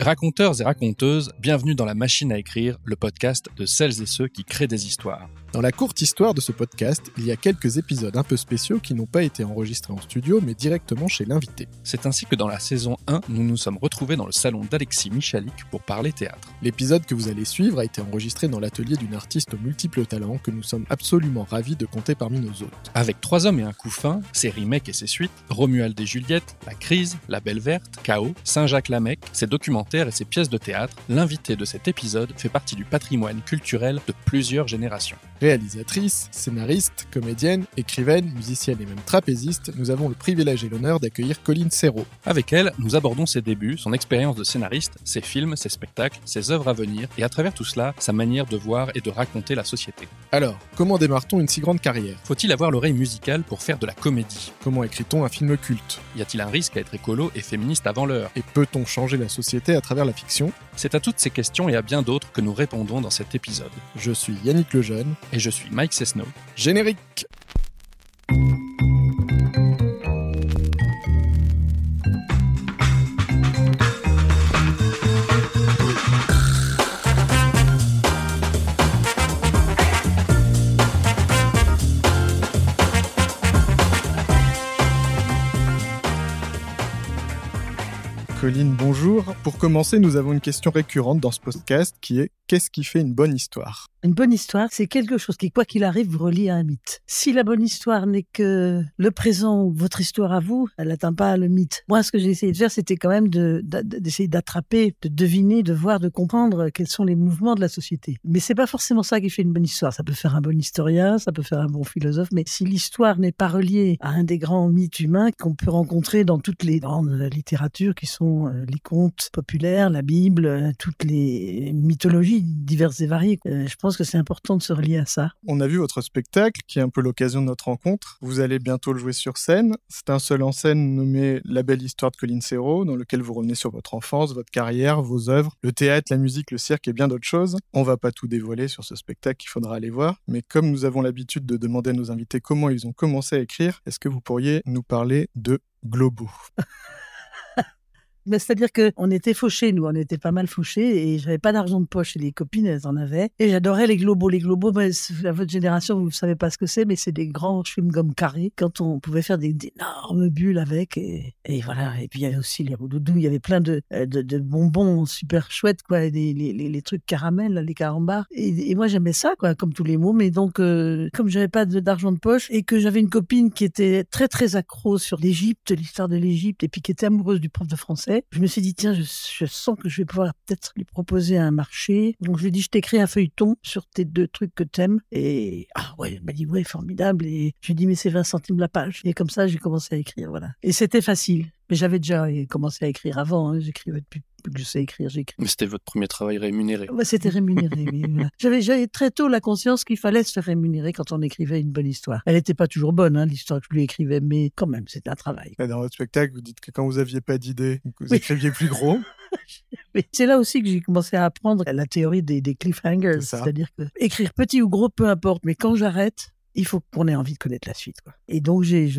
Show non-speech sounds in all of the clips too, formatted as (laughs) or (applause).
Raconteurs et raconteuses, bienvenue dans la machine à écrire, le podcast de celles et ceux qui créent des histoires. Dans la courte histoire de ce podcast, il y a quelques épisodes un peu spéciaux qui n'ont pas été enregistrés en studio mais directement chez l'invité. C'est ainsi que dans la saison 1, nous nous sommes retrouvés dans le salon d'Alexis Michalik pour parler théâtre. L'épisode que vous allez suivre a été enregistré dans l'atelier d'une artiste aux multiples talents que nous sommes absolument ravis de compter parmi nos hôtes. Avec Trois hommes et un couffin, ses remakes et ses suites, Romuald et Juliette, La Crise, La Belle Verte, Chaos, Saint-Jacques-Lamec, ses documentaires et ses pièces de théâtre, l'invité de cet épisode fait partie du patrimoine culturel de plusieurs générations. Réalisatrice, scénariste, comédienne, écrivaine, musicienne et même trapéziste, nous avons le privilège et l'honneur d'accueillir Colline Serrault. Avec elle, nous abordons ses débuts, son expérience de scénariste, ses films, ses spectacles, ses œuvres à venir et à travers tout cela, sa manière de voir et de raconter la société. Alors, comment démarre-t-on une si grande carrière? Faut-il avoir l'oreille musicale pour faire de la comédie? Comment écrit-on un film culte? Y a-t-il un risque à être écolo et féministe avant l'heure? Et peut-on changer la société à travers la fiction? C'est à toutes ces questions et à bien d'autres que nous répondons dans cet épisode. Je suis Yannick Lejeune. Et je suis Mike Cessno. Générique Colline, bonjour. Pour commencer, nous avons une question récurrente dans ce podcast qui est qu'est-ce qui fait une bonne histoire? Une bonne histoire, c'est quelque chose qui, quoi qu'il arrive, vous relie à un mythe. Si la bonne histoire n'est que le présent votre histoire à vous, elle n'atteint pas le mythe. Moi, ce que j'ai essayé de faire, c'était quand même d'essayer d'attraper, de deviner, de voir, de comprendre quels sont les mouvements de la société. Mais c'est pas forcément ça qui fait une bonne histoire. Ça peut faire un bon historien, ça peut faire un bon philosophe, mais si l'histoire n'est pas reliée à un des grands mythes humains qu'on peut rencontrer dans toutes les grandes littératures qui sont euh, les contes populaires, la Bible, euh, toutes les mythologies diverses et variées, euh, je pense que c'est important de se relier à ça. On a vu votre spectacle, qui est un peu l'occasion de notre rencontre. Vous allez bientôt le jouer sur scène. C'est un seul en scène nommé La belle histoire de Colline Serrault, dans lequel vous revenez sur votre enfance, votre carrière, vos œuvres, le théâtre, la musique, le cirque et bien d'autres choses. On va pas tout dévoiler sur ce spectacle qu'il faudra aller voir, mais comme nous avons l'habitude de demander à nos invités comment ils ont commencé à écrire, est-ce que vous pourriez nous parler de Globo? (laughs) Mais C'est-à-dire qu'on était fauchés, nous, on était pas mal fauchés, et j'avais pas d'argent de poche, et les copines, elles en avaient. Et j'adorais les globaux. Les ben, c'est- à votre génération, vous ne savez pas ce que c'est, mais c'est des grands chewing-gums carrés, quand on pouvait faire des, énormes bulles avec, et, voilà. Et puis il y avait aussi les roudoudous, il y avait plein de, euh, bonbons super chouettes, quoi, les, trucs caramel, les carambars. Et, moi, j'aimais ça, quoi, comme tous les mots, mais donc, euh, comme j'avais pas d'argent de poche, et que j'avais une copine qui était très, très accro sur l'Égypte, l'histoire de l'Égypte, et puis qui était amoureuse du prof de français, je me suis dit, tiens, je, sens que je vais pouvoir peut-être lui proposer un marché. Donc, je lui ai dit, je t'écris un feuilleton sur tes deux trucs que t'aimes. Et, ah ouais, elle m'a dit, ouais, formidable. Et je lui ai dit, mais c'est 20 centimes la page. Et comme ça, j'ai commencé à écrire, voilà. Et c'était facile. Mais j'avais déjà commencé à écrire avant. hein. J'écrivais depuis que je sais écrire, j'écris. Mais c'était votre premier travail rémunéré. Ouais, c'était rémunéré. oui. (laughs) J'avais, j'avais très tôt la conscience qu'il fallait se faire rémunérer quand on écrivait une bonne histoire. Elle n'était pas toujours bonne, hein, l'histoire que je lui écrivais, mais quand même, c'était un travail. Et Dans votre spectacle, vous dites que quand vous aviez pas d'idée, vous Oui. écriviez plus gros. (laughs) Mais c'est là aussi que j'ai commencé à apprendre la théorie des, des cliffhangers. C'est-à-dire que écrire petit ou gros, peu importe, mais quand j'arrête, il faut qu'on ait envie de connaître la suite. Quoi. Et donc, j'ai,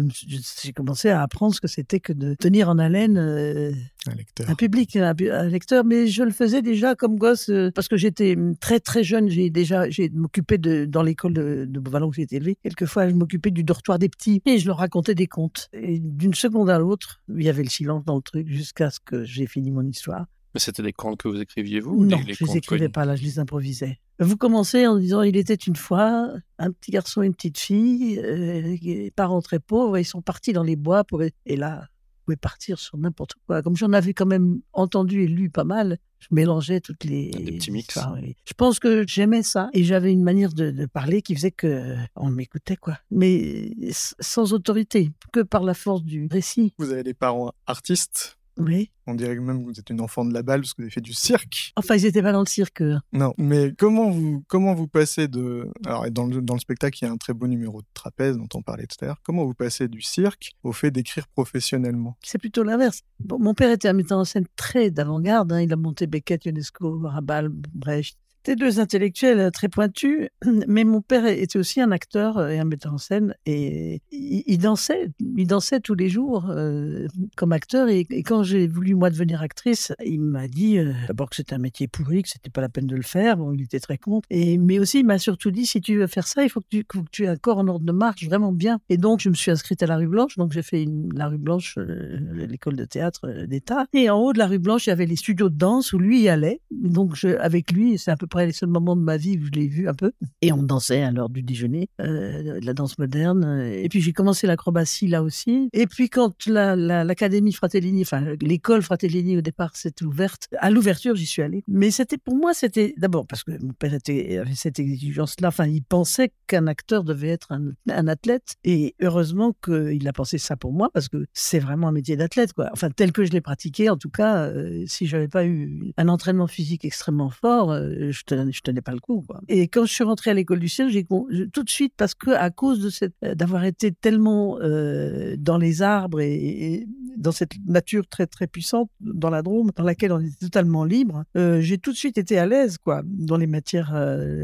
commencé à apprendre ce que c'était que de tenir en haleine euh, Un lecteur. un public, un, lecteur. Mais je le faisais déjà comme gosse, euh, parce que j'étais très très jeune. J'ai déjà j'ai m'occupé de dans l'école de, de où j'ai été élevé. Quelquefois, je m'occupais du dortoir des petits et je leur racontais des contes. Et d'une seconde à l'autre, il y avait le silence dans le truc jusqu'à ce que j'ai fini mon histoire. Mais c'était des contes que vous écriviez vous ou Non, des- les je les contes écrivais pas là, je les improvisais. Vous commencez en disant il était une fois un petit garçon et une petite fille, euh, les parents très pauvres, ils sont partis dans les bois pour et là vous pouvez partir sur n'importe quoi. Comme j'en avais quand même entendu et lu pas mal, je mélangeais toutes les Des petits mix. histoires, oui. Je pense que j'aimais ça et j'avais une manière de, de parler qui faisait que euh, on m'écoutait quoi, mais sans autorité, que par la force du récit. Vous avez des parents artistes? Oui. On dirait même que vous êtes une enfant de la balle parce que vous avez fait du cirque. Enfin, ils étaient pas dans le cirque. eux. Non, mais comment vous, comment vous passez de... Alors, dans le, dans le spectacle, il y a un très beau numéro de trapèze dont on parlait tout à l'heure. Comment vous passez du cirque au fait d'écrire professionnellement? C'est plutôt l'inverse. Bon, mon père était un metteur en scène très d'avant-garde. hein. Il a monté Beckett, Ionesco, Rabal, Brecht. C'était deux intellectuels très pointus, (clears throat) mais mon père était aussi un acteur et un metteur en scène et il, dansait, il dansait tous les jours euh, comme acteur et, quand j'ai voulu moi devenir actrice, il m'a dit euh, d'abord que c'était un métier pourri, que c'était pas la peine de le faire, bon, il était très contre, mais aussi il m'a surtout dit si tu veux faire ça, il faut que tu, aies un corps en ordre de marche vraiment bien. Et donc je me suis inscrite à la rue Blanche, donc j'ai fait la rue Blanche, euh, l'école de théâtre d'État, et en haut de la rue Blanche il y avait les studios de danse où lui y allait, donc avec lui c'est un peu près les seuls moments de ma vie où je l'ai vu un peu. Et on dansait à l'heure du déjeuner, euh, de la danse moderne. Et puis j'ai commencé l'acrobatie là aussi. Et puis quand l'académie la, Fratellini, enfin l'école Fratellini au départ s'est ouverte, à l'ouverture j'y suis allée. Mais c'était pour moi, c'était d'abord parce que mon père avait cette exigence-là. Enfin, il pensait qu'un acteur devait être un, un athlète. Et heureusement qu'il a pensé ça pour moi parce que c'est vraiment un métier d'athlète, quoi. Enfin, tel que je l'ai pratiqué, en tout cas, euh, si j'avais pas eu un entraînement physique extrêmement fort, euh, je tenais, je tenais pas le coup. Quoi. Et quand je suis rentrée à l'école du ciel, j'ai tout de suite parce que à cause de cette euh, d'avoir été tellement euh, dans les arbres et, dans cette nature très très puissante dans la Drôme, dans laquelle on était totalement libre, euh, j'ai tout de suite été à l'aise quoi dans les matières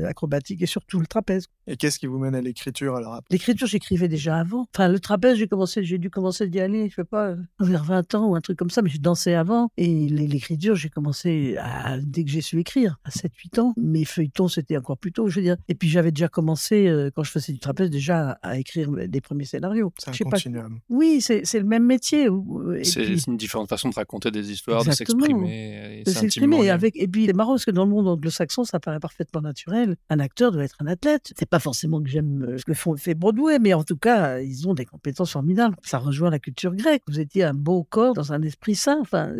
acrobatiques et surtout le trapèze. Et qu'est-ce qui vous mène à l'écriture alors L'écriture, j'écrivais déjà avant. Enfin, le trapèze, j'ai commencé, j'ai dû commencer d'y aller, je sais pas, vers 20 ans ou un truc comme ça, mais j'ai dansé avant. Et l'écriture, j'ai commencé à, dès que j'ai su écrire, à 7-8 ans. Mes feuilletons, c'était encore plus tôt, je veux dire. Et puis j'avais déjà commencé, euh, quand je faisais du trapèze, déjà à, écrire des premiers scénarios. C'est un continuum. Oui, c'est le même métier. C'est une différente façon de raconter des histoires, de s'exprimer. De s'exprimer. Avec... Et puis c'est marrant parce que dans le monde anglo-saxon, ça paraît parfaitement naturel. Un acteur doit être un athlète. C'est pas forcément que j'aime euh, ce que font, fait Broadway, mais en tout cas, ils ont des compétences formidables. Ça rejoint la culture grecque. Vous étiez un beau corps dans un esprit sain. Enfin,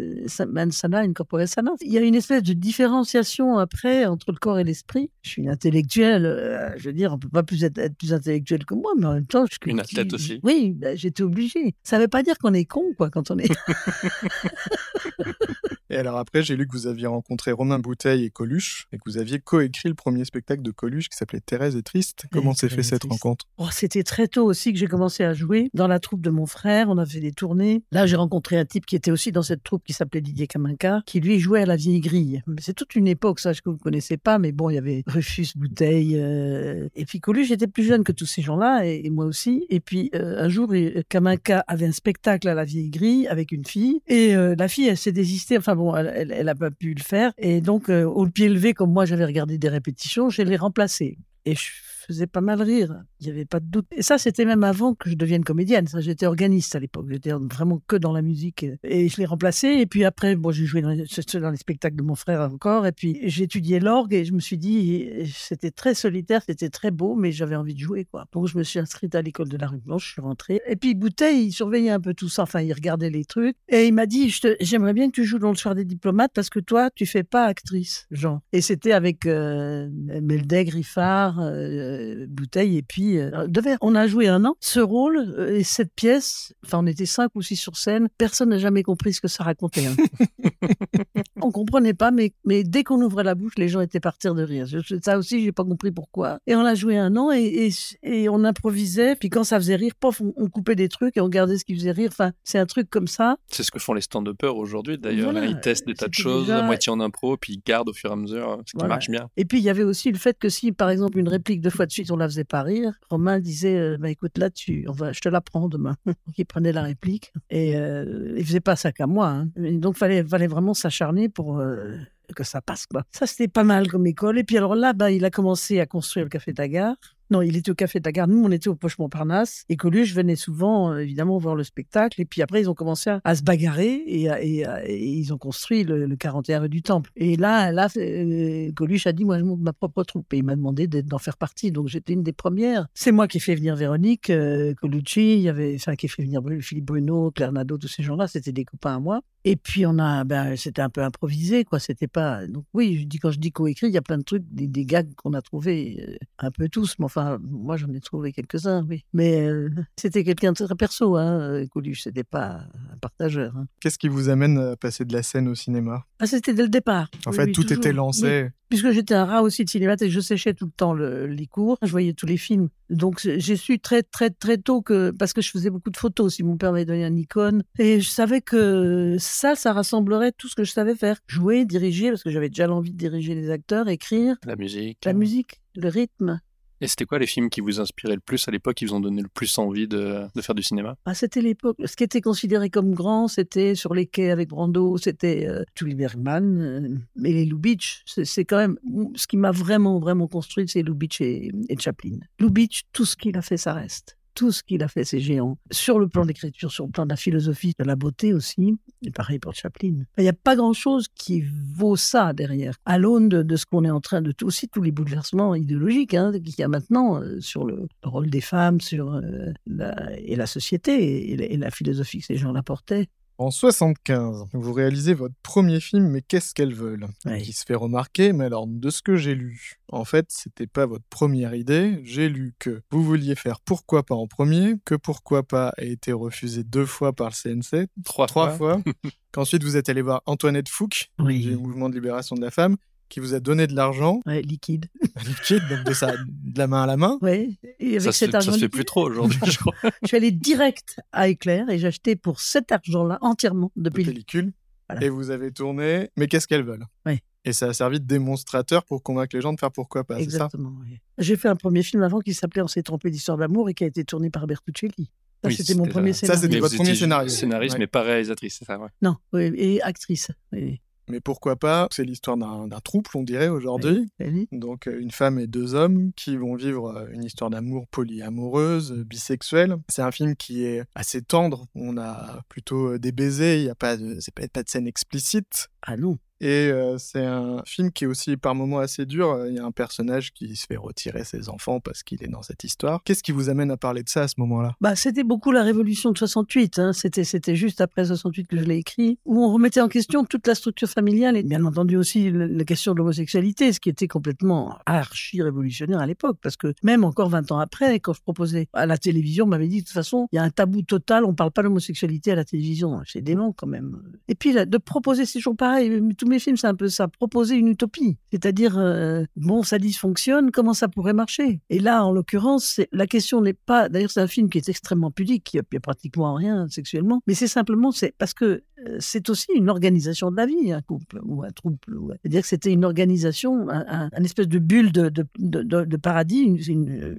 man sana, une sana. Il y a une espèce de différenciation après entre le corps et l'esprit. Je suis une intellectuelle. Euh, je veux dire, on peut pas plus être, plus intellectuel que moi, mais en même temps, je suis une athlète aussi. Oui, bah, j'étais obligée. Ça veut pas dire qu'on est con, quoi, quand on est. (laughs) et alors après, j'ai lu que vous aviez rencontré Romain Bouteille et Coluche et que vous aviez coécrit le premier spectacle de Coluche qui s'appelait Thérèse est triste. Comment s'est fait cette rencontre? Oh, C'était très tôt aussi que j'ai commencé à jouer dans la troupe de mon frère. On a fait des tournées. Là, j'ai rencontré un type qui était aussi dans cette troupe qui s'appelait Didier Kaminka, qui lui jouait à la vieille grille. C'est toute une époque, ça, que vous ne pas, mais bon, il y avait Rufus, Bouteille. Euh, et puis était plus jeune que tous ces gens-là, et, moi aussi. Et puis euh, un jour, Kaminka avait un spectacle à la vieille grille avec une fille, et euh, la fille, elle s'est désistée. Enfin bon, elle n'a pas pu le faire. Et donc, au pied levé, comme moi, j'avais regardé des répétitions, je l'ai remplacée. Et je faisait pas mal rire. Il n'y avait pas de doute. Et ça, c'était même avant que je devienne comédienne. Ça, j'étais organiste à l'époque. J'étais vraiment que dans la musique. Et je l'ai remplacé. Et puis après, bon, j'ai joué dans les, spectacles de mon frère encore. Et puis étudié l'orgue et je me suis dit, c'était très solitaire, c'était très beau, mais j'avais envie de jouer, quoi. Donc je me suis inscrite à l'école de la rue Blanche. Je suis rentrée. Et puis Bouteille, il surveillait un peu tout ça. Enfin, il regardait les trucs. Et il m'a dit, j'aimerais bien que tu joues dans le soir des diplomates parce que toi, tu fais pas actrice, Jean. Et c'était avec euh, Meldeg, Griffard, euh, euh, bouteille. Et puis, euh, on a joué un an. Ce rôle euh, et cette pièce, enfin, on était cinq ou six sur scène. Personne n'a jamais compris ce que ça racontait. Hein. (laughs) on comprenait pas, mais, mais dès qu'on ouvrait la bouche, les gens étaient partir de rire. ça aussi, j'ai pas compris pourquoi. Et on a joué un an et, et, on improvisait. Puis quand ça faisait rire, pof, on, coupait des trucs et on gardait ce qui faisait rire. Enfin, c'est un truc comme ça. C'est ce que font les stand-uppers aujourd'hui, d'ailleurs. Ils testent des tas de choses, à moitié en impro, puis ils gardent au fur et à mesure ce qui marche bien. Et puis, il y avait aussi le fait que si, par exemple, une réplique deux fois de suite, on la faisait pas rire, Romain disait euh, bah, écoute, là, tu, on va, je te la prends demain. (laughs) donc, il prenait la réplique et euh, il faisait pas ça qu'à moi. Hein. donc, fallait, fallait vraiment s'acharner pour. Euh, que ça passe quoi. Ça c'était pas mal comme école et puis alors là bah il a commencé à construire le café Tagar non, il était au Café de la Gare. Nous, on était au Poche Montparnasse. Et Coluche venait souvent, euh, évidemment, voir le spectacle. Et puis après, ils ont commencé à, se bagarrer et, ils ont construit le, 41 rue du Temple. Et là, là euh, Coluche a dit Moi, je monte ma propre troupe. Et il m'a demandé d'en faire partie. Donc, j'étais une des premières. C'est moi qui ai fait venir Véronique euh, Colucci. Il y avait, qui a fait venir Philippe Bruno, Claire Nadeau, tous ces gens-là. C'était des copains à moi. Et puis, on a, ben, c'était un peu improvisé, quoi. C'était pas. Donc, oui, je dis, quand je dis coécrit, il y a plein de trucs, des, des gags qu'on a trouvés un peu tous. Mais Enfin, moi, j'en ai trouvé quelques-uns, oui. Mais euh, (laughs) c'était quelqu'un de très perso, hein. euh, Coluche. C'était pas un partageur. hein. Qu'est-ce qui vous amène à passer de la scène au cinéma? Ah, c'était dès le départ. En Oui, fait, oui, tout toujours. était lancé. Oui. Puisque j'étais un rat aussi de cinéma, et je séchais tout le temps le- les cours, je voyais tous les films. Donc j'ai su très très très tôt que parce que je faisais beaucoup de photos aussi, mon père m'avait donné un Nikon et je savais que ça, ça rassemblerait tout ce que je savais faire, jouer, diriger parce que j'avais déjà l'envie de diriger les acteurs, écrire, La musique. la musique, le rythme. Et c'était quoi les films qui vous inspiraient le plus à l'époque, qui vous ont donné le plus envie de, faire du cinéma? Ah, c'était l'époque. Ce qui était considéré comme grand, c'était sur les quais avec Brando, c'était euh, Bergman euh, et les Lubitsch. C'est c'est quand même ce qui m'a vraiment, vraiment construit, c'est Lubitsch et, et Chaplin. Lubitsch, tout ce qu'il a fait, ça reste. Tout ce qu'il a fait, c'est géant. Sur le plan d'écriture, sur le plan de la philosophie, de la beauté aussi. Et pareil pour Chaplin. Il n'y a pas grand-chose qui vaut ça derrière. À l'aune de, de ce qu'on est en train de... Aussi tous les bouleversements idéologiques hein, qu'il y a maintenant euh, sur le, le rôle des femmes, sur euh, la, et la société et, et la philosophie que ces gens apportaient. En 75, vous réalisez votre premier film, mais qu'est-ce qu'elles veulent? Ouais. Qui se fait remarquer, mais alors de ce que j'ai lu, en fait, c'était pas votre première idée. J'ai lu que vous vouliez faire Pourquoi pas en premier, que Pourquoi pas a été refusé deux fois par le CNC, Trois, trois fois, (laughs) qu'ensuite vous êtes allé voir Antoinette Fouque, du mouvement de libération de la femme, qui vous a donné de l'argent Ouais, liquide. (laughs) liquide, donc de, sa, de la main à la main. Ouais. Et avec Ça, se- cet ça argent se fait liquide, plus trop aujourd'hui, je crois. (laughs) je suis allé direct à Éclair et j'ai acheté pour cet argent-là entièrement de depuis le pellicule. Voilà. Et vous avez tourné, mais qu'est-ce qu'elles veulent? Ouais. Et ça a servi de démonstrateur pour convaincre les gens de faire pourquoi pas, ça? Exactement. oui. J'ai fait un premier film avant qui s'appelait On s'est trompé d'histoire d'amour et qui a été tourné par Bertuccelli. Ça, Oui, c'était mon c'était premier ça. scénario. c'était Mais votre premier scénario. Scénariste, Ouais. mais pas réalisatrice, c'est ça, ouais. Non, oui, et actrice. Oui. Mais pourquoi pas C'est l'histoire d'un trouble, on dirait, aujourd'hui. Oui. Donc euh, une femme et deux hommes qui vont vivre euh, une histoire d'amour polyamoureuse, euh, bisexuelle. C'est un film qui est assez tendre. On a plutôt des baisers, il n'y a pas de, c'est pas, pas de scène explicite. Ah non. Et euh, c'est un film qui est aussi par moments assez dur. Il y a un personnage qui se fait retirer ses enfants parce qu'il est dans cette histoire. Qu'est-ce qui vous amène à parler de ça à ce moment-là? Bah, c'était beaucoup la révolution de 68. Hein. C'était, c'était juste après 68 que je l'ai écrit, où on remettait en question toute la structure familiale et bien entendu aussi la question de l'homosexualité, ce qui était complètement archi-révolutionnaire à l'époque. Parce que même encore 20 ans après, quand je proposais à la télévision, on m'avait dit de toute façon, il y a un tabou total, on parle pas d'homosexualité à la télévision. C'est dément quand même. Et puis de proposer, c'est toujours pareil. Tous mes films, c'est un peu ça. Proposer une utopie. C'est-à-dire, euh, bon, ça dysfonctionne, comment ça pourrait marcher? Et là, en l'occurrence, la question n'est pas. D'ailleurs, c'est un film qui est extrêmement pudique, il n'y a, pratiquement rien sexuellement. Mais c'est simplement, c'est parce que c'est aussi une organisation de la vie, un couple ou un trouble. ou- C'est-à-dire que c'était une organisation, un, espèce de bulle de, de, de, paradis, une,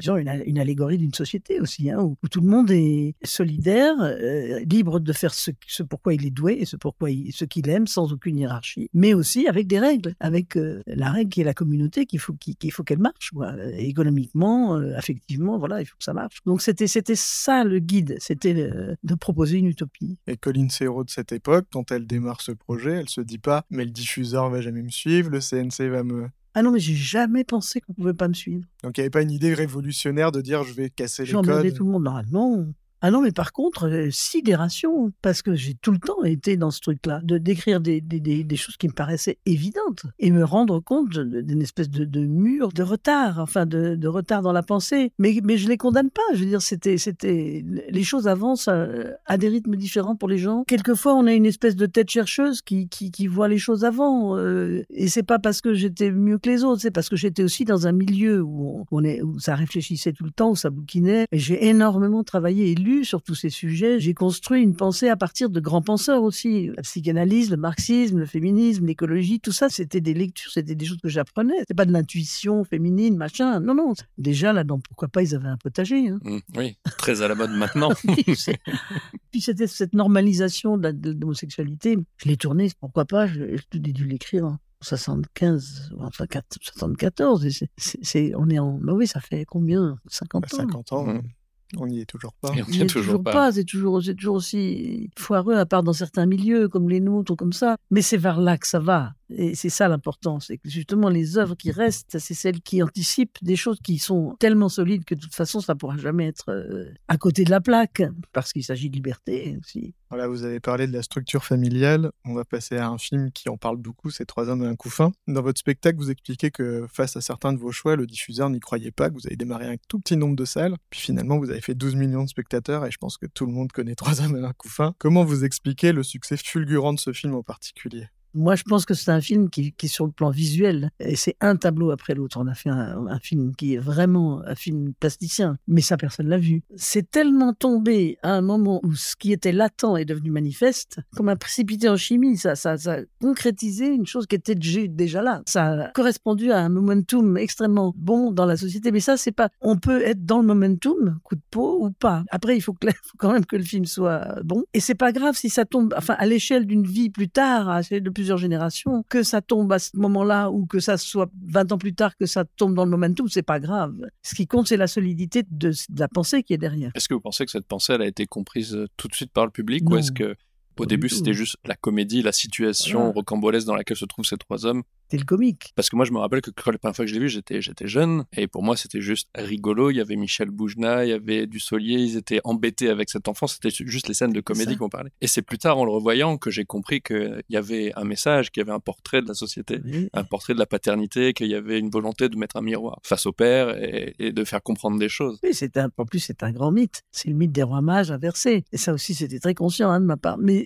une, allégorie d'une société aussi, hein, où, tout le monde est solidaire, euh, libre de faire ce, ce pourquoi il est doué et ce pourquoi ce qu'il aime, sans aucune hiérarchie, mais aussi avec des règles, avec euh, la règle qui est la communauté, qu'il faut qu'il faut qu'elle marche, euh, économiquement, affectivement, voilà, il faut que ça marche. Donc c'était c'était ça le guide, c'était de proposer une utopie. Et Colline Serrault de cette époque, quand elle démarre ce projet, elle se dit pas mais le diffuseur va jamais me suivre, le CNC va me... Ah non, mais j'ai jamais pensé qu'on pouvait pas me suivre. Donc il n'y avait pas une idée révolutionnaire de dire je vais casser les codes. tout le monde. Ah non. Ah non, mais par contre, euh, sidération, parce que j'ai tout le temps été dans ce truc-là, de décrire des, des, des, choses qui me paraissaient évidentes et me rendre compte d'une espèce de, de mur, de retard, enfin de, de retard dans la pensée. Mais, mais je les condamne pas. Je veux dire, c'était, les choses avancent à, à des rythmes différents pour les gens. Quelquefois, on a une espèce de tête chercheuse qui, qui, voit les choses avant. euh, et c'est pas parce que j'étais mieux que les autres, c'est parce que j'étais aussi dans un milieu où, est, où ça réfléchissait tout le temps, où ça bouquinait. Et j'ai énormément travaillé et lu sur tous ces sujets. J'ai construit une pensée à partir de grands penseurs aussi. La psychanalyse, le marxisme, le féminisme, l'écologie, tout ça, c'était des lectures, c'était des choses que j'apprenais. C'était pas de l'intuition féminine, machin. Non, non. Déjà, là-dedans, pourquoi pas, ils avaient un potager. Hein. Mm, oui, très à la mode maintenant. (laughs) (laughs) Puis c'était cette normalisation de l'homosexualité. Je l'ai tourné, pourquoi pas, je, je dû l'écrire en 75, ou enfin 4 74. et c'est- c'est- c'est- on est en. bah oui, ça fait combien? 50 ans. 50 ans. Mm. On n'y est toujours pas. On n'y est est toujours pas. pas. C'est toujours, c'est toujours aussi foireux, à part dans certains milieux, comme les nôtres ou comme ça. Mais c'est vers là que ça va. Et c'est ça l'important. C'est que justement, les œuvres qui restent, c'est celles qui anticipent des choses qui sont tellement solides que de toute façon, ça ne pourra jamais être euh, à côté de la plaque. Parce qu'il s'agit de liberté aussi. Voilà, vous avez parlé de la structure familiale. On va passer à un film qui en parle beaucoup, c'est Trois hommes et un couffin. Dans votre spectacle, vous expliquez que face à certains de vos choix, le diffuseur n'y croyait pas, que vous avez démarré un tout petit nombre de salles. Puis finalement, vous avez fait 12 millions de spectateurs et je pense que tout le monde connaît (laughs) Trois hommes et un couffin. Comment vous expliquez le succès fulgurant de ce film en particulier? Moi, je pense que c'est un film qui, qui sur le plan visuel, et c'est un tableau après l'autre. On a fait un, film qui est vraiment un film plasticien, mais ça, personne l'a vu. C'est tellement tombé à un moment où ce qui était latent est devenu manifeste, comme un précipité en chimie. Ça, ça, ça a concrétisé une chose qui était dé- déjà là. Ça a correspondu à un momentum extrêmement bon dans la société, mais ça, c'est pas. On peut être dans le momentum, coup de peau ou pas. Après, il faut, (laughs) quand même que le film soit bon, et c'est pas grave si ça tombe, enfin, à l'échelle d'une vie plus tard, à l'échelle de plusieurs générations, que ça tombe à ce moment-là ou que ça soit 20 ans plus tard que ça tombe dans le momentum, c'est pas grave. Ce qui compte, c'est la solidité de, de la pensée qui est derrière. Est-ce que vous pensez que cette pensée, elle a été comprise euh, tout de suite par le public ou est-ce que au Pas début c'était juste la comédie, la situation Voilà. rocambolesque dans laquelle se trouvent ces trois hommes C'est le comique. Parce que moi je me rappelle que quand la première fois que je l'ai vu, j'étais j'étais jeune et pour moi c'était juste rigolo. Il y avait Michel Boujna, il y avait Dussolier, ils étaient embêtés avec cet enfant. C'était juste les scènes de comédie qu'on parlait. Et c'est plus tard en le revoyant que j'ai compris qu'il y avait un message, qu'il y avait un portrait de la société. Oui. un portrait de la paternité, qu'il y avait une volonté de mettre un miroir face au père et, et de faire comprendre des choses. Oui, c'est un, en plus, c'est un grand mythe. C'est le mythe des rois mages inversé. Et ça aussi, c'était très conscient hein, de ma part. Mais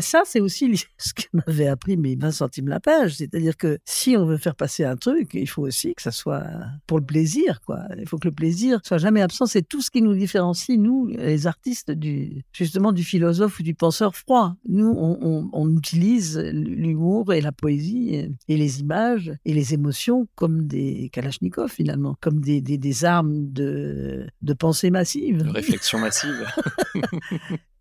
ça, c'est aussi ce que m'avait appris mes 20 centimes la page. C'est-à-dire que si on veut faire passer un truc, il faut aussi que ça soit pour le plaisir, quoi. Il faut que le plaisir soit jamais absent. C'est tout ce qui nous différencie, nous, les artistes, du, justement, du philosophe ou du penseur froid. Nous, on, on- on utilise l'humour et la poésie et les images et les émotions comme des kalachnikovs, finalement, comme des, des, des armes de, de pensée massive. De réflexion massive. (laughs)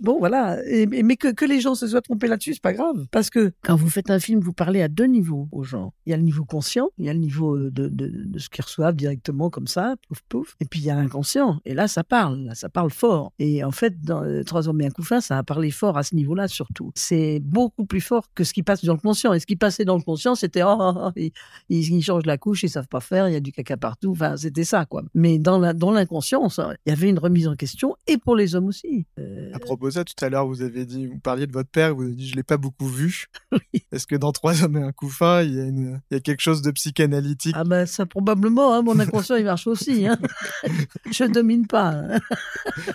Bon, voilà. Et- mais que, que les gens se soient trompés là-dessus, c'est pas grave. Parce que quand vous faites un film, vous parlez à deux niveaux aux gens. Il y a le niveau conscient, il y a le niveau euh, de, de, ce qu'ils reçoivent directement comme ça, pouf pouf. Et puis il y a l'inconscient. Et là, ça parle. Ça parle fort. Et en fait, dans euh, Trois hommes et un couffin, ça a parlé fort à ce niveau-là surtout. C'est beaucoup plus fort que ce qui passe dans le conscient. Et ce qui passait dans le conscient, c'était oh, oh, oh, ils, changent la couche, ils savent pas faire, il y a du caca partout. Enfin, c'était ça, quoi. Mais dans la- dans l'inconscient, il y avait une remise en question et pour les hommes aussi. Euh, À propos de ça, tout à l'heure, vous avez dit, vous parliez de votre père, vous avez dit, je l'ai pas beaucoup vu. (laughs) Est-ce que dans Trois hommes et un couffin, il y a, une, il y a quelque chose de psychanalytique? Ah ben ça probablement, hein, mon inconscient il marche aussi. Hein. (laughs) Je domine pas.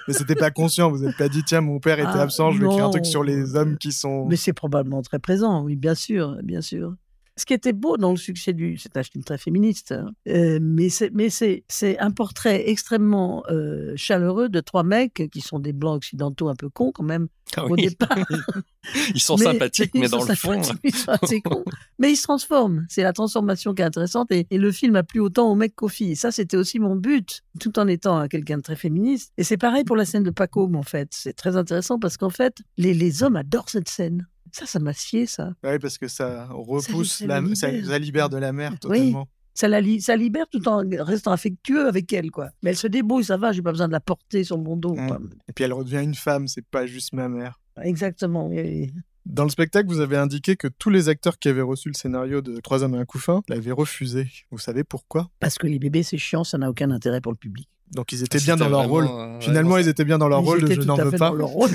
Mais c'était pas conscient, vous n'avez pas dit, tiens, mon père était Ah, absent, je vais écrire un truc sur les hommes qui sont... Mais c'est probablement très présent, oui, bien sûr, bien sûr. Ce qui était beau dans le succès du, c'est un film très féministe, hein. Euh, mais c'est, mais c'est, c'est un portrait extrêmement euh, chaleureux de trois mecs qui sont des blancs occidentaux un peu cons quand même Ah au oui. départ. (laughs) Ils sont Mais- sympathiques, mais dans le fond. Ils sont assez (laughs) cons. Mais ils se transforment. C'est la transformation qui est intéressante. Et, et le film a plu autant aux mecs qu'aux filles. Et ça, c'était aussi mon but, tout en étant quelqu'un de très féministe. Et c'est pareil pour la scène de Paco, en fait. C'est très intéressant parce qu'en fait, les, les hommes adorent cette scène. Ça, ça m'a scié, ça. Oui, parce que ça repousse, ça la, le ça, libère. ça libère de la mer Oui. totalement. Ça la li- ça libère tout en restant affectueux avec elle, quoi. Mais elle se débrouille, ça va, j'ai pas besoin de la porter sur mon dos. Mm. quoi. Et puis elle redevient une femme, c'est pas juste ma mère. Exactement. oui. Dans le spectacle, vous avez indiqué que tous les acteurs qui avaient reçu le scénario de Trois hommes et un couffin l'avaient refusé. Vous savez pourquoi? Parce que les bébés, c'est chiant, ça n'a aucun intérêt pour le public. Donc ils étaient bien dans leur rôle. euh, Finalement, ils étaient bien dans leur Ils rôle de Je n'en veux pas. dans leur rôle.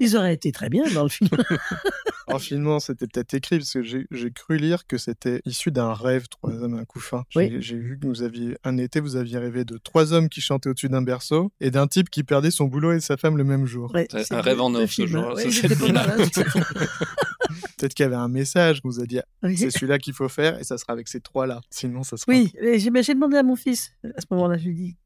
Ils auraient été très bien dans le film. (laughs) Alors finalement, c'était peut-être écrit, parce que j'ai cru lire que c'était issu d'un rêve, Trois hommes et un couffin. J'ai Oui. vu que vous aviez, un été, vous aviez rêvé de trois hommes qui chantaient au-dessus d'un berceau et d'un type qui perdait son boulot et sa femme le même jour. Ouais, un rêve en off, ce genre- ouais, (laughs) Peut-être qu'il y avait un message qu'on vous a dit, Oui. c'est celui-là qu'il faut faire et ça sera avec ces trois-là. Sinon, ça sera... Oui, j'ai demandé à mon fils, à ce moment-là, je lui ai dit,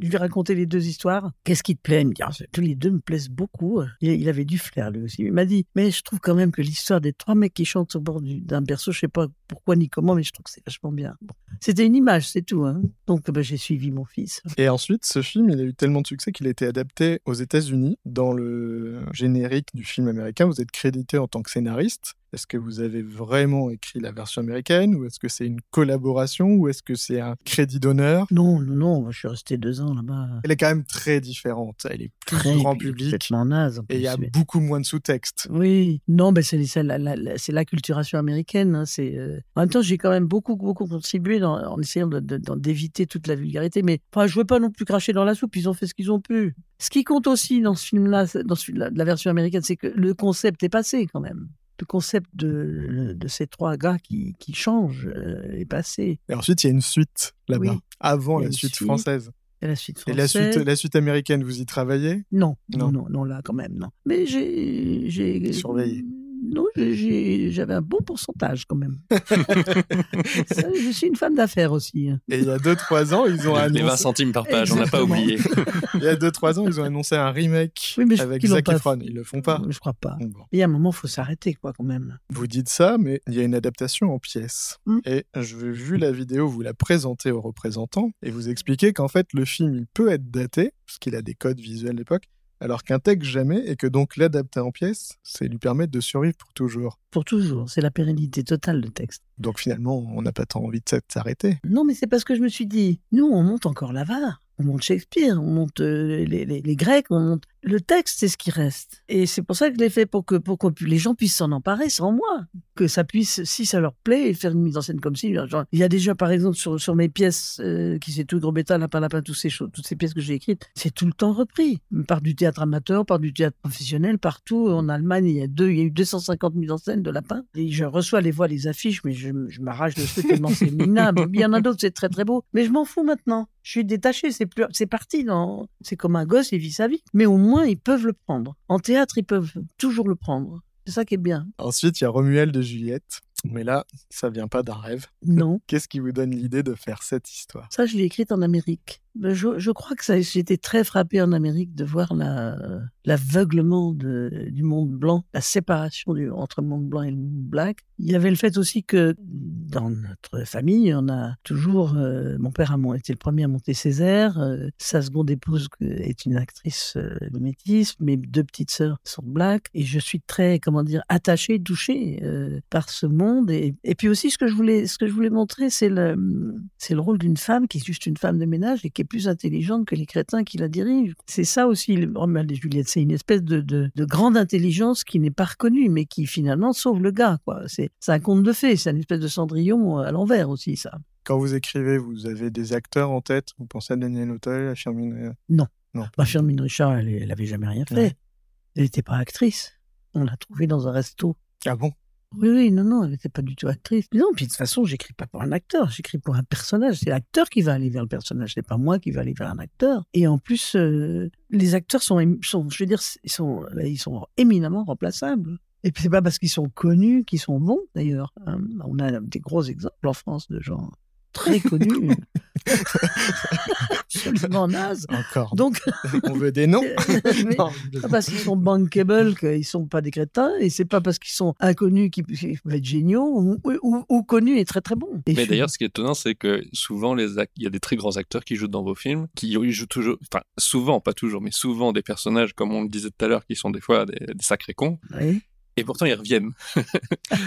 je lui les deux histoires. Qu'est-ce qui te plaît? Il me dit, Ah, tous les deux me plaisent beaucoup. Il, il avait du flair, lui aussi. Il m'a dit, mais je trouve quand même que l'histoire des trois mecs qui chantent au bord du- d'un berceau, je sais pas pourquoi ni comment, mais je trouve que c'est vachement bien. Bon. C'était une image, c'est tout. Hein. Donc bah, j'ai suivi mon fils. Et ensuite, ce film, il a eu tellement de succès qu'il a été adapté aux États-Unis. Dans le générique du film américain, vous êtes crédité en tant que scénariste. Est-ce que vous avez vraiment écrit la version américaine ou est-ce que c'est une collaboration ou est-ce que c'est un crédit d'honneur? Non, non, non, je suis resté deux ans là-bas. Elle est quand même très différente. Elle est plus Très grand public naze. en et il y a plus, mais- beaucoup moins de sous-textes. Oui, non, mais c'est c'est la, la- l'acculturation américaine. hein, c'est euh, En même temps, j'ai quand même beaucoup, beaucoup contribué dans- en essayant d'éviter toute la vulgarité. Mais enfin, je veux pas non plus cracher dans la soupe. Ils ont fait ce qu'ils ont pu. Ce qui compte aussi dans ce film-là, dans la version américaine, c'est que le concept est passé quand même. Le concept de, de ces trois gars qui, qui changent euh, est passé. Et ensuite, il y a une suite là-bas, Oui. avant la suite suite. française. Et la suite Et la française. suite, la suite américaine, vous y travaillez? Non, Non. non, non, là quand même, non. Mais j'ai. j'ai Surveillé. Non, j'avais un bon pourcentage quand même. (laughs) Je suis une femme d'affaires aussi. hein. Et il y a 2-3 ans, ils ont Les 20 annoncé... centimes par page, on n'a pas Exactement. oublié. (laughs) Il y a 2-3 ans, ils ont annoncé un remake Oui, mais avec Zac Efron. Ils le font pas. Je crois pas. Bon. Il y a un moment, il faut s'arrêter, quoi, quand même. Vous dites ça, mais il y a une adaptation en pièces. Mm. Et je vu la vidéo, vous la présentez aux représentants et vous expliquez qu'en fait, le film, il peut être daté, parce qu'il a des codes visuels d'époque, alors qu'un texte jamais, et que donc l'adapter en pièces, c'est lui permettre de survivre pour toujours. Pour toujours. C'est la pérennité totale du texte. Donc finalement, on n'a pas tant envie de s'arrêter. Non, mais c'est parce que je me suis dit, nous, on monte encore l'avare. On monte Shakespeare, on monte euh, les, les- les Grecs, on monte. Le texte, c'est ce qui reste. Et c'est pour ça que je l'ai fait, pour que, pour les gens puissent s'en emparer sans moi. Que ça puisse, si ça leur plaît, faire une mise en scène comme. Genre, il y a déjà, par exemple, sur, sur mes pièces, euh, qui c'est tout gros bêta, lapin, lapin, toutes ces choses, toutes ces pièces que j'ai écrites, c'est tout le temps repris. Par du théâtre amateur, par du théâtre professionnel, partout. En Allemagne, il y a deux, il y a eu 250 mises en scène de lapin. Et je reçois les voix, les affiches, mais je, je m'arrache le truc tellement c'est minable. Il y en a d'autres, c'est très très beau. Mais je m'en fous maintenant. Je suis détaché, c'est parti c'est comme un gosse, il vit sa vie. Mais au moins, ils peuvent le prendre. En théâtre, ils peuvent toujours le prendre. C'est ça qui est bien. Ensuite, il y a Romuald de Juliette. Mais là, ça vient pas d'un rêve. Non. (laughs) Qu'est-ce qui vous donne l'idée de faire cette histoire? Ça, je l'ai écrite en Amérique. Mais Je, crois que ça, été très frappé en Amérique de voir la, l'aveuglement du monde blanc, la séparation entre le monde blanc et le monde black. Il y avait le fait aussi que dans notre famille, on a toujours, euh, mon père a été le premier à monter Césaire, euh, sa seconde épouse est une actrice euh, de métis, mes deux petites sœurs sont black, et je suis très, comment dire, attachée, touchée euh, par ce monde. Et, puis aussi, ce que je voulais, ce que je voulais montrer, c'est le, le rôle d'une femme qui est juste une femme de ménage et qui est plus intelligente que les crétins qui la dirigent. C'est ça aussi, et Juliette. C'est une espèce de, de, de grande intelligence qui n'est pas reconnue, mais qui finalement sauve le gars. Quoi. C'est, un conte de fées. C'est une espèce de Cendrillon à l'envers aussi, ça. Quand vous écrivez, vous avez des acteurs en tête? Vous pensez à Daniel Auteuil, à Firmin Ma Firmine Richard, elle, elle avait jamais rien fait. Ouais. Elle n'était pas actrice. On l'a trouvée dans un resto. Ah bon? Oui, oui, non, non, elle n'était pas du tout actrice. Non, puis de toute façon, j'écris pas pour un acteur, j'écris pour un personnage. C'est l'acteur qui va aller vers le personnage, c'est pas moi qui va aller vers un acteur. Et en plus, euh, les acteurs sont, je veux dire, ils sont éminemment remplaçables. Et puis c'est pas parce qu'ils sont connus qu'ils sont bons, d'ailleurs. hein. On a des gros exemples en France de gens très connus, (laughs) absolument nazes. Encore. Donc, (laughs) On veut des noms (laughs) mais- Non. pas parce qu'ils sont bankable qu'ils sont pas des crétins, et c'est pas parce qu'ils sont inconnus qu'ils peuvent être géniaux, ou, ou- ou connus et très très bons. Et Mais je- d'ailleurs, ce qui est étonnant, c'est que souvent, les il y a des très grands acteurs qui jouent dans vos films, qui ils jouent toujours, enfin, souvent, pas toujours, mais souvent des personnages, comme on le disait tout à l'heure, qui sont des fois des, des sacrés cons, Oui. Et pourtant ils reviennent.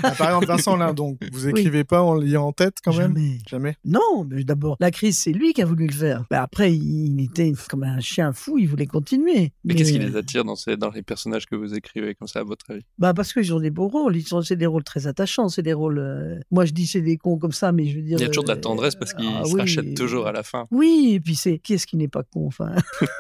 Ah, par exemple, Vincent Lindon, vous écrivez pas en l'ayant en tête quand même? Jamais. Jamais Non, mais d'abord, la crise, c'est lui qui a voulu le faire. Ben après, il était comme un chien fou, il voulait continuer. Mais qu'est-ce qui euh, les attire dans, ces, dans les personnages que vous écrivez, comme ça, à votre avis? Bah parce qu'ils ont des beaux rôles, ils c'est des rôles très attachants, c'est des rôles. euh, Moi je dis c'est des cons comme ça, mais je veux dire. Il y a toujours de la euh, tendresse parce qu'ils ah se oui. rachètent toujours à la fin. Oui, et puis c'est qui est-ce qui n'est pas con, enfin. (laughs)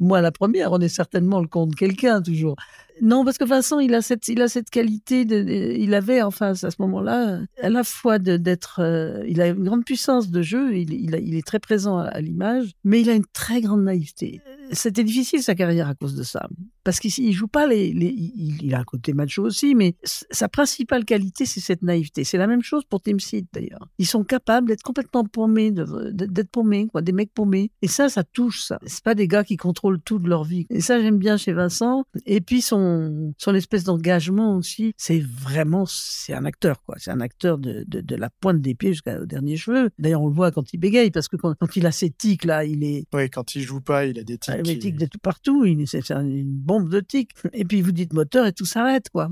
Moi la première, on est certainement le con de quelqu'un toujours. Non, parce que Vincent, il a cette, il a cette qualité il avait enfin à ce moment-là, à la fois d'être, euh, il a une grande puissance de jeu, il, est très présent à, à l'image, mais il a une très grande naïveté. C'était difficile sa carrière à cause de ça, parce qu'il joue pas les, les il, il, a un côté macho aussi, mais sa principale qualité, c'est cette naïveté. C'est la même chose pour Tim Seed d'ailleurs. Ils sont capables d'être complètement paumés, d'être paumés, quoi, des mecs paumés. Et ça, ça touche ça. C'est pas des gars qui contrôlent tout de leur vie. Et ça, j'aime bien chez Vincent. Et puis son, son espèce d'engagement aussi, c'est vraiment, c'est un acteur, quoi. C'est un acteur de, de, de, la pointe des pieds jusqu'au dernier cheveu. D'ailleurs, on le voit quand il bégaye, parce que quand, quand il a ses tics, là, il est. Oui, quand il joue pas, il a des tics. Ah, il a des tics de tout partout. C'est une bombe de tics. Et puis, vous dites moteur et tout s'arrête, quoi.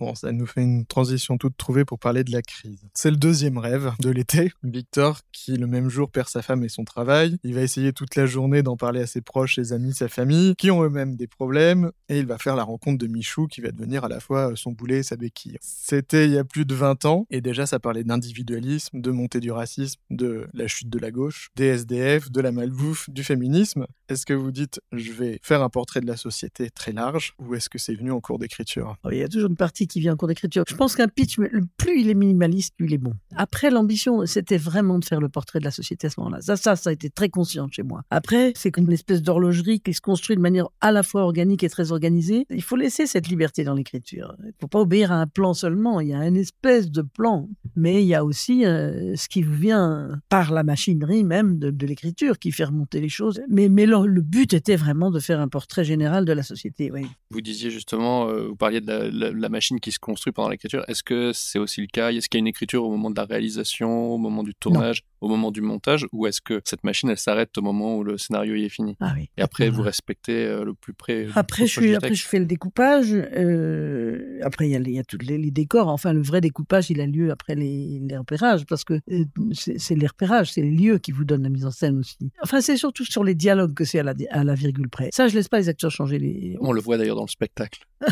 Bon, ça nous fait une transition toute trouvée pour parler de la crise. C'est le deuxième rêve de l'été. Victor, qui le même jour perd sa femme et son travail, il va essayer toute la journée d'en parler à ses proches, ses amis, sa famille, qui ont eux-mêmes des problèmes, et il va faire la rencontre de Michou, qui va devenir à la fois son boulet et sa béquille. C'était il y a plus de 20 ans, et déjà ça parlait d'individualisme, de montée du racisme, de la chute de la gauche, des SDF, de la malbouffe, du féminisme. Est-ce que vous dites, je vais faire un portrait de la société très large, ou est-ce que c'est venu en cours d'écriture? Il y a toujours une partie qui vient en cours d'écriture. Je pense qu'un pitch, plus il est minimaliste, plus il est bon. Après, l'ambition, c'était vraiment de faire le portrait de la société à ce moment-là. Ça, ça, ça a été très conscient chez moi. Après, c'est comme une espèce d'horlogerie qui se construit de manière à la fois organique et très organisée. Il faut laisser cette liberté dans l'écriture. Il ne faut pas obéir à un plan seulement. Il y a une espèce de plan, mais il y a aussi euh, ce qui vous vient par la machinerie même de, de l'écriture qui fait remonter les choses. Mais, mais le, le, but était vraiment de faire un portrait général de la société. Oui. Vous disiez justement, euh, vous parliez de la, la, la machine qui se construit pendant l'écriture. Est-ce que c'est aussi le cas? Est-ce qu'il y a une écriture au moment de la réalisation, au moment du tournage, non. au moment du montage, ou est-ce que cette machine, elle s'arrête au moment où le scénario est fini? Ah oui. Et après, vous respectez euh, le plus près. Après, je, suis, après je fais le découpage. Euh, après, il y a, il y a tous les, les, décors. Enfin, le vrai découpage, il a lieu après les, les repérages, parce que c'est les repérages, c'est les lieux qui vous donnent la mise en scène aussi. Enfin, c'est surtout sur les dialogues que c'est à la, à la virgule près. Ça, je laisse pas les acteurs changer les. On le voit d'ailleurs dans le spectacle. (laughs)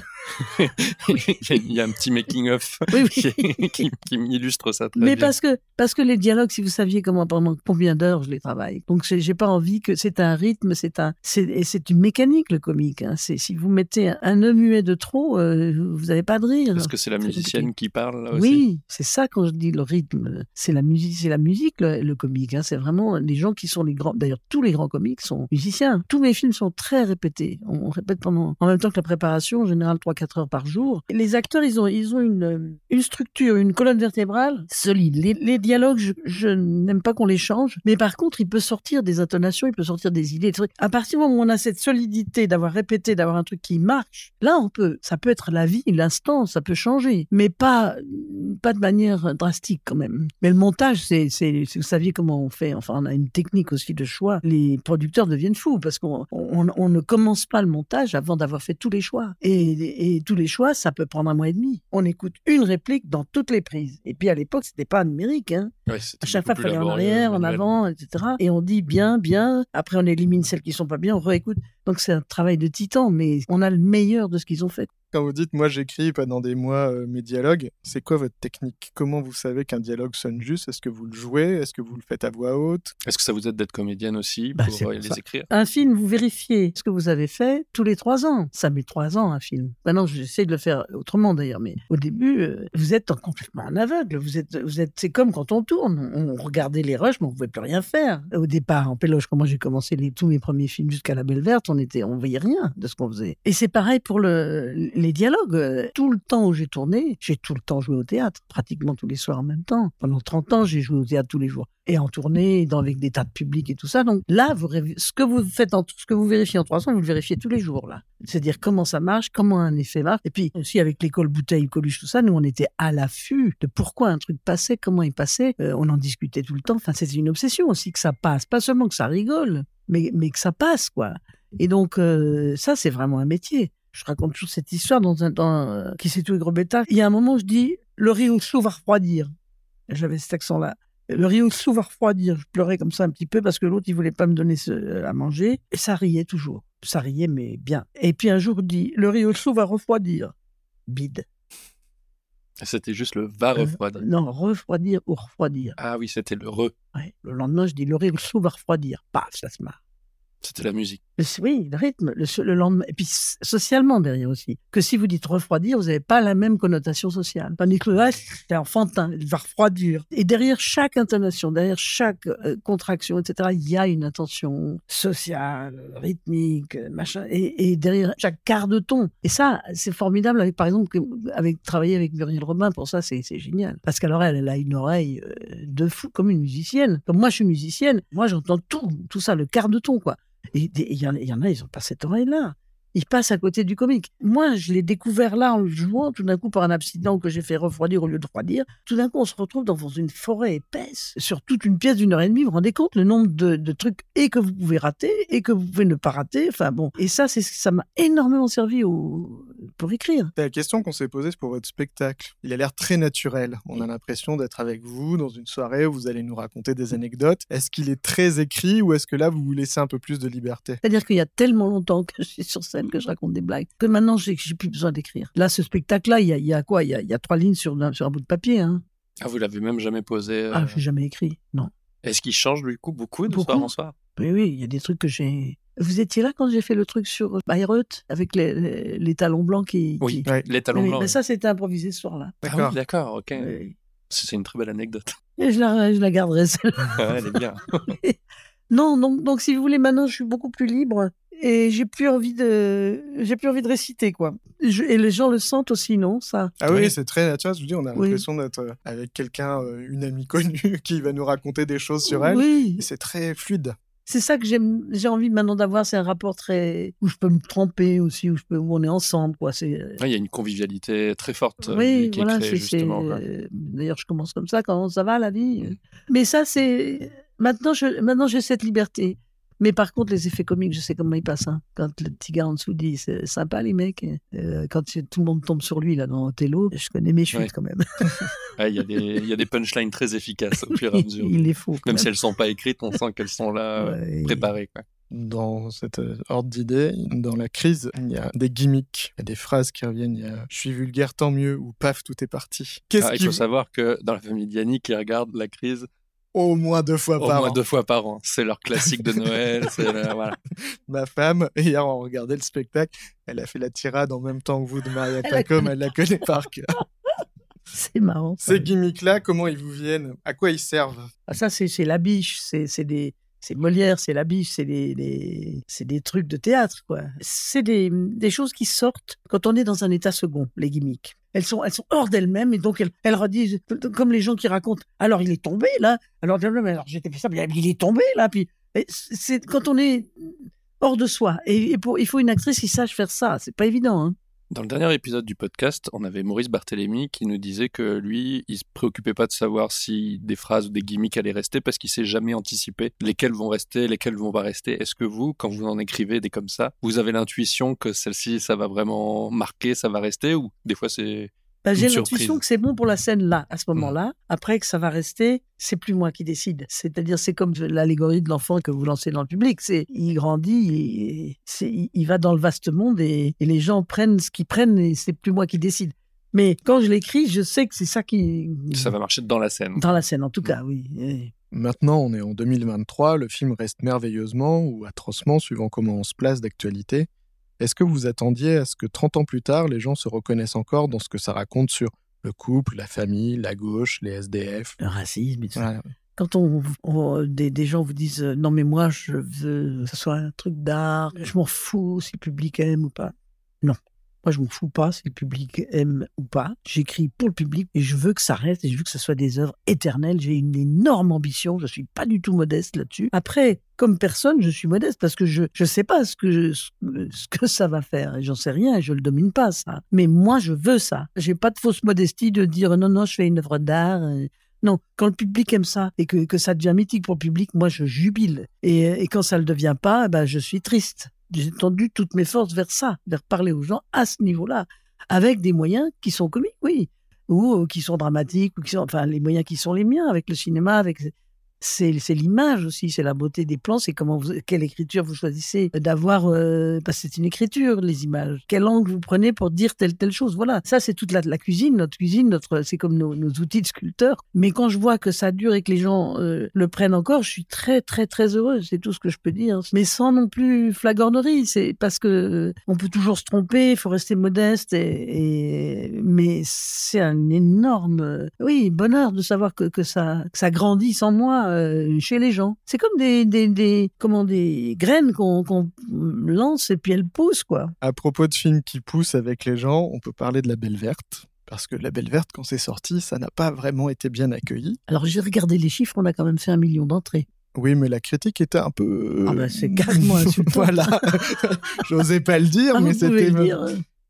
(laughs) il y a un petit making-of oui, oui. qui, qui, illustre ça très Mais bien. parce que, parce que les dialogues, si vous saviez comment, pendant combien d'heures je les travaille. Donc, j'ai pas envie que c'est un rythme, c'est un, c'est une mécanique, le comique. Hein. Si vous mettez un, un nœud muet de trop, euh, vous n'avez pas de rire. Parce que c'est la musicienne qui parle là aussi. Oui, c'est ça quand je dis le rythme. C'est la musique, c'est la musique, le, le comique. Hein. C'est vraiment les gens qui sont les grands. D'ailleurs, tous les grands comiques sont musiciens. Tous mes films sont très répétés. On, répète pendant, en même temps que la préparation, en général 3-4 heures par jour. Les acteurs, ils ont, ils ont une, une structure, une colonne vertébrale solide. Les, dialogues, je, n'aime pas qu'on les change, mais par contre, il peut sortir des intonations, il peut sortir des idées. Trucs. À partir du moment où on a cette solidité d'avoir répété, d'avoir un truc qui marche, là, on peut, ça peut être la vie, l'instant, ça peut changer, mais pas, pas de manière drastique quand même. Mais le montage, c'est, vous saviez comment on fait. Enfin, on a une technique aussi de choix. Les producteurs deviennent fous parce qu'on on, on ne commence pas le montage avant d'avoir fait tous les choix. Et, et tous les choix, ça peut prendre un mois et demi. On écoute une réplique dans toutes les prises. Et puis à l'époque, c'était pas numérique. Hein. Ouais, à chaque fois, il fallait en arrière, en avant, etc. Et on dit bien, bien. Après, on élimine celles qui sont pas bien, on réécoute. Donc c'est un travail de titan, mais on a le meilleur de ce qu'ils ont fait. Quand vous dites, moi j'écris pendant des mois euh, mes dialogues, c'est quoi votre technique? Comment vous savez qu'un dialogue sonne juste? Est-ce que vous le jouez? Est-ce que vous le faites à voix haute? Est-ce que ça vous aide d'être comédienne aussi bah, pour les ça. écrire? Un film, vous vérifiez ce que vous avez fait tous les trois ans. Ça met trois ans un film. Maintenant, j'essaie de le faire autrement d'ailleurs, mais au début, euh, vous êtes complètement en aveugle. Vous êtes, vous êtes, c'est comme quand on tourne. On regardait les rushs, mais on pouvait plus rien faire. Au départ, en péloge, quand moi j'ai commencé les, tous mes premiers films jusqu'à La Belle Verte, on était, on voyait rien de ce qu'on faisait. Et c'est pareil pour le, les dialogues tout le temps où j'ai tourné, j'ai tout le temps joué au théâtre, pratiquement tous les soirs en même temps. Pendant 30 ans, j'ai joué au théâtre tous les jours. Et en tournée, dans, avec des tas de publics et tout ça. Donc là, vous, ce que vous faites, en, ce que vous vérifiez en trois ans, vous le vérifiez tous les jours, là. C'est-à-dire comment ça marche, comment un effet marche. Et puis aussi avec l'école bouteille, Coluche, tout ça, nous, on était à l'affût de pourquoi un truc passait, comment il passait. Euh, on en discutait tout le temps. Enfin, c'est une obsession aussi que ça passe. Pas seulement que ça rigole, mais, mais que ça passe, quoi. Et donc, euh, ça, c'est vraiment un métier je raconte toujours cette histoire dans un temps euh, qui s'est tout bêta. Il y a un moment, je dis le Rio Sou va refroidir. J'avais cet accent-là. Le Rio Sou va refroidir. Je pleurais comme ça un petit peu parce que l'autre, il voulait pas me donner ce, euh, à manger. Et ça riait toujours. Ça riait, mais bien. Et puis un jour, je dis le Rio Sou va refroidir. Bide. C'était juste le va refroidir. Euh, non, refroidir ou refroidir. Ah oui, c'était le re. Ouais. Le lendemain, je dis le Rio Sou va refroidir. Paf, ça se marre. C'était la musique. Oui, le rythme, le, le lendemain, et puis socialement derrière aussi. Que si vous dites refroidir, vous n'avez pas la même connotation sociale. Tandis que le reste, c'est enfantin, il va refroidir. Et derrière chaque intonation, derrière chaque euh, contraction, etc., il y a une intention sociale, rythmique, machin. Et, derrière chaque quart de ton. Et ça, c'est formidable avec, par exemple, avec travailler avec Muriel Robin. Pour ça, c'est c'est génial. Parce qu'alors, elle, elle a une oreille euh, de fou, comme une musicienne. Comme moi, je suis musicienne. Moi, j'entends tout, tout ça, le quart de ton, quoi. Et il y, en a, ils n'ont pas cette oreille-là. Ils passent à côté du comique. Moi, je l'ai découvert là en le jouant, tout d'un coup, par un accident que j'ai fait refroidir au lieu de refroidir. Tout d'un coup, on se retrouve dans une forêt épaisse, sur toute une pièce d'une heure et demie. Vous vous rendez compte le nombre de, de trucs et que vous pouvez rater et que vous pouvez ne pas rater. Enfin bon. Et ça, c'est ça m'a énormément servi au, pour écrire. C'est la question qu'on s'est posée pour votre spectacle. Il a l'air très naturel. On a l'impression d'être avec vous dans une soirée où vous allez nous raconter des anecdotes. Est-ce qu'il est très écrit ou est-ce que là, vous vous laissez un peu plus de liberté? C'est-à-dire qu'il y a tellement longtemps que je suis sur scène que je raconte des blagues que maintenant j'ai plus besoin d'écrire. Là, ce spectacle-là, il y y a quoi? Il y a, il y a trois lignes sur, un- sur un bout de papier. Hein. Ah, vous l'avez même jamais posé. euh, Ah, j'ai jamais écrit. Non. Est-ce qu'il change du coup beaucoup de Beaucoup. soir en soir? Oui, oui, il y a des trucs que j'ai. Vous étiez là quand j'ai fait le truc sur Bayreuth avec les, les, les talons blancs qui. Oui, qui- Ouais. les talons Oui, blancs. mais oui. ça, c'était improvisé ce soir-là. Ah D'accord. oui, d'accord, ok. Oui. C'est une très belle anecdote. Et je la, je la garderai, celle (laughs) Ouais, elle est bien. (laughs) Non, donc, donc si vous voulez, maintenant, je suis beaucoup plus libre et j'ai plus envie de, j'ai plus envie de réciter, quoi. Je- et les gens le sentent aussi, non, ça? Ah oui, Oui. c'est très naturel. Je vous dis, on a Oui. l'impression d'être euh, avec quelqu'un, euh, une amie connue, (laughs) qui va nous raconter des choses sur elle. Oui. C'est très fluide. C'est ça que j'ai envie maintenant d'avoir, c'est un rapport très, où je peux me tromper aussi, où je peux, où on est ensemble, quoi. C'est, Ouais, Il y a une convivialité très forte euh, oui, qui est créée c'est- justement. euh, d'ailleurs, je commence comme ça, quand ça va, la vie? Mais ça, c'est, maintenant, je, maintenant, j'ai cette liberté. Mais par contre, les effets comiques, je sais comment ils passent. hein. Quand le petit gars en dessous dit, c'est sympa, les mecs. Euh, quand tout le monde tombe sur lui, là, dans Othello, je connais mes chutes, Ouais. quand même. (laughs) Ouais, Il y, a des- il y a des punchlines très efficaces au fur et à (laughs) mesure. il les faut. quand Même même. si elles sont pas écrites, on sent qu'elles sont là, (laughs) euh, Ouais. préparées. Quoi. Dans cet euh, ordre d'idée, dans la crise, il y a des gimmicks, il y a des phrases qui reviennent. Il y a « je suis vulgaire, tant mieux » ou « paf, tout est parti ». Qu'est-ce Ah, il faut savoir que dans la famille Diani, qui regarde la crise au moins deux fois au par moins an. deux fois par an. C'est leur classique de Noël. (laughs) voilà. Ma femme, hier, on regardait le spectacle, elle a fait la tirade en même temps que vous de Maria connaît elle la connaît par cœur. (laughs) C'est marrant. ça. Ces gimmicks-là, comment ils vous viennent? À quoi ils servent? Ah, ça, c'est c'est la biche, c'est c'est des. C'est Molière, c'est la biche, c'est des, des- c'est des trucs de théâtre, quoi. C'est des, des choses qui sortent quand on est dans un état second, les gimmicks. Elles sont, elles sont hors d'elles-mêmes et donc elles, elles redisent, comme les gens qui racontent, alors il est tombé là, alors, alors j'étais fait ça, mais il est tombé là, puis c'est quand on est hors de soi. Et, et pour, il faut une actrice qui sache faire ça, c'est pas évident. Hein. Dans le dernier épisode du podcast, on avait Maurice Barthélémy qui nous disait que lui, il se préoccupait pas de savoir si des phrases ou des gimmicks allaient rester parce qu'il sait jamais anticiper lesquelles vont rester, lesquelles vont pas rester. Est-ce que vous, quand vous en écrivez des comme ça, vous avez l'intuition que celle-ci, ça va vraiment marquer, ça va rester ou des fois c'est Bah, j'ai l'intuition que c'est bon pour la scène là, à ce Mm. moment-là. Après que ça va rester, c'est plus moi qui décide. C'est-à-dire, c'est comme l'allégorie de l'enfant que vous lancez dans le public. C'est, il grandit, et il- il va dans le vaste monde et, et les gens prennent ce qu'ils prennent et c'est plus moi qui décide. Mais quand je l'écris, je sais que c'est ça qui, ça va marcher dans la scène dans la scène, en tout cas, oui. Et- Maintenant, on est en 2023, le film reste merveilleusement ou atrocement, suivant comment on se place d'actualité. Est-ce que vous attendiez à ce que 30 ans plus tard, les gens se reconnaissent encore dans ce que ça raconte sur le couple, la famille, la gauche, les SDF Le racisme et tout ça. Voilà. Quand on, on- des, des gens vous disent euh, non mais moi je veux que ce soit un truc d'art, je m'en fous si le public aime ou pas. Non, moi je m'en fous pas si le public aime ou pas. J'écris pour le public et je veux que ça reste et je veux que ce soit des œuvres éternelles. J'ai une énorme ambition, je suis pas du tout modeste là-dessus. Après, comme personne, je suis modeste parce que je je sais pas ce que ce que ça va faire et j'en sais rien et je le domine pas ça. Mais moi je veux ça. J'ai pas de fausse modestie de dire non non je fais une œuvre d'art. non, quand le public aime ça et que, que ça devient mythique pour le public, moi je jubile. Et, et quand ça ne le devient pas, ben, je suis triste. J'ai tendu toutes mes forces vers ça, vers parler aux gens à ce niveau-là, avec des moyens qui sont comiques, oui, ou euh, qui sont dramatiques, ou qui sont, enfin les moyens qui sont les miens, avec le cinéma, avec. C'est l'image aussi, c'est la beauté des plans, c'est comment quelle écriture vous choisissez d'avoir, euh, parce que c'est une écriture, les images. Quel angle vous prenez pour dire telle, telle chose. Voilà. Ça, c'est toute la, cuisine, notre cuisine, notre, c'est comme nos, outils de sculpteur. Mais quand je vois que ça dure et que les gens euh, le prennent encore, je suis très, très, très heureuse. C'est tout ce que je peux dire. Mais sans non plus flagornerie. C'est parce que euh, on peut toujours se tromper, il faut rester modeste et, mais c'est un énorme, oui, bonheur de savoir que ça, que ça grandit sans moi euh, chez les gens. C'est comme des, des, des, comment, des graines qu'on lance et puis elles poussent, quoi. À propos de films qui poussent avec les gens, on peut parler de La Belle Verte. Parce que La Belle Verte, quand c'est sorti, ça n'a pas vraiment été bien accueilli. Alors j'ai regardé les chiffres, on a quand même fait un million d'entrées. Oui, mais la critique était un peu. Ah ben c'est carrément (laughs) insultant. voilà. (laughs) J'osais pas le dire, Ah, mais c'était.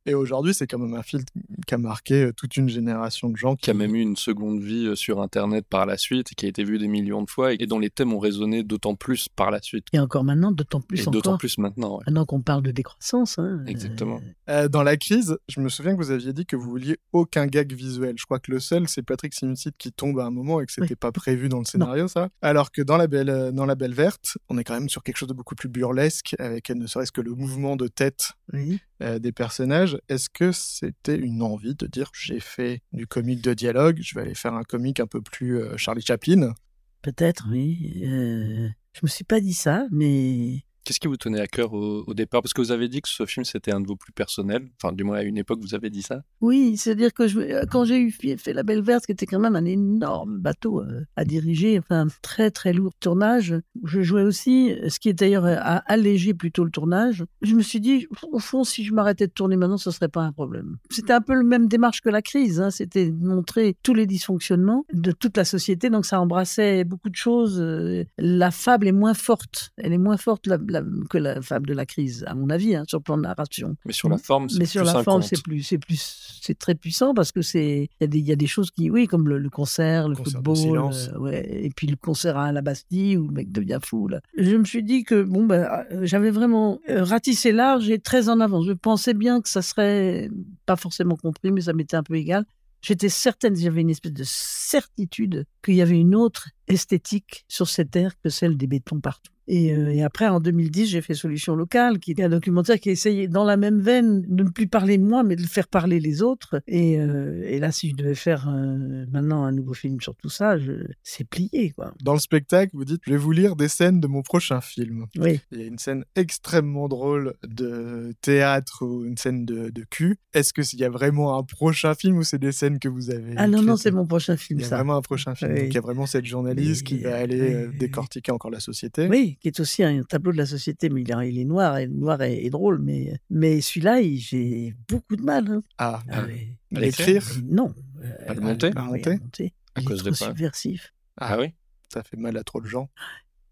Et aujourd'hui, c'est quand même un film qui a marqué euh, toute une génération de gens qui a même eu une seconde vie euh, sur Internet par la suite, et qui a été vu des millions de fois, et dont les thèmes ont résonné d'autant plus par la suite. Et encore maintenant, d'autant plus et d'autant plus maintenant, ouais. Maintenant qu'on parle de décroissance. hein, Exactement. Euh, dans la crise, je me souviens que vous aviez dit que vous vouliez aucun gag visuel. Je crois que le seul, c'est Patrick Simcid qui tombe à un moment et que c'était Oui. pas prévu dans le scénario, ça. Alors que dans la, belle, dans la Belle Verte, on est quand même sur quelque chose de beaucoup plus burlesque, avec ne serait-ce que le mouvement de tête Oui. euh, des personnages. Est-ce que c'était une envie de dire j'ai fait du comique de dialogue, je vais aller faire un comique un peu plus euh, Charlie Chaplin? Peut-être, oui. Euh, je me suis pas dit ça, mais Qu'est-ce qui vous tenait à cœur au, départ? Parce que vous avez dit que ce film, c'était un de vos plus personnels. Enfin, du moins, à une époque, vous avez dit ça. oui, c'est-à-dire que euh, quand j'ai eu fait La Belle Verte, qui était quand même un énorme bateau euh, à diriger, enfin très très lourd tournage, je jouais aussi, ce qui est d'ailleurs euh, à alléger plutôt le tournage. Je me suis dit, au fond, si je m'arrêtais de tourner maintenant, ce serait pas un problème. C'était un peu le même démarche que la crise, hein, c'était montrer tous les dysfonctionnements de toute la société, donc ça embrassait beaucoup de choses. La fable est moins forte, elle est moins forte la- la- que la fable de la crise, à mon avis, hein, sur le plan de narration. Mais sur la forme, c'est Mais sur plus la un forme, c'est plus, c'est plus, c'est très puissant parce que c'est, il y a des, il y a des choses qui, oui, comme le, le concert, le Concert football, euh, ouais, et puis le concert à la Bastille où le mec devient fou. Là. Je me suis dit que bon, ben, euh, j'avais vraiment euh, ratissé large et très en avant. Je pensais bien que ça serait pas forcément compris, mais ça m'était un peu égal. J'étais certaine, j'avais une espèce de certitude qu'il y avait une autre esthétique sur cette terre que celle des bétons partout. Et, euh, et après, en 2010, j'ai fait Solution locale, qui est un documentaire qui essayait, dans la même veine, de ne plus parler de moi, mais de faire parler les autres. Et, euh, et là, si je devais faire euh, maintenant un nouveau film sur tout ça, je... c'est plié, quoi. Dans le spectacle, vous dites je vais vous lire des scènes de mon prochain film. Oui. Il y a une scène extrêmement drôle de théâtre ou une scène de, de cul. Est-ce qu'il y a vraiment un prochain film ou c'est des scènes que vous avez Ah non, non, c'est mon prochain film, Il y a ça. vraiment un prochain film. Oui. Donc il y a vraiment cette journaliste qui va aller décortiquer encore la société. Oui, qui est aussi un tableau de la société, mais il est, il est noir, et noir est, est drôle, mais, mais celui-là, il- j'ai beaucoup de mal. hein. Ah, Ah à l'écrire? Non. À le monter? à monter monter? À Il cause est des trop pas. subversif. Ah oui Ça fait mal à trop de gens.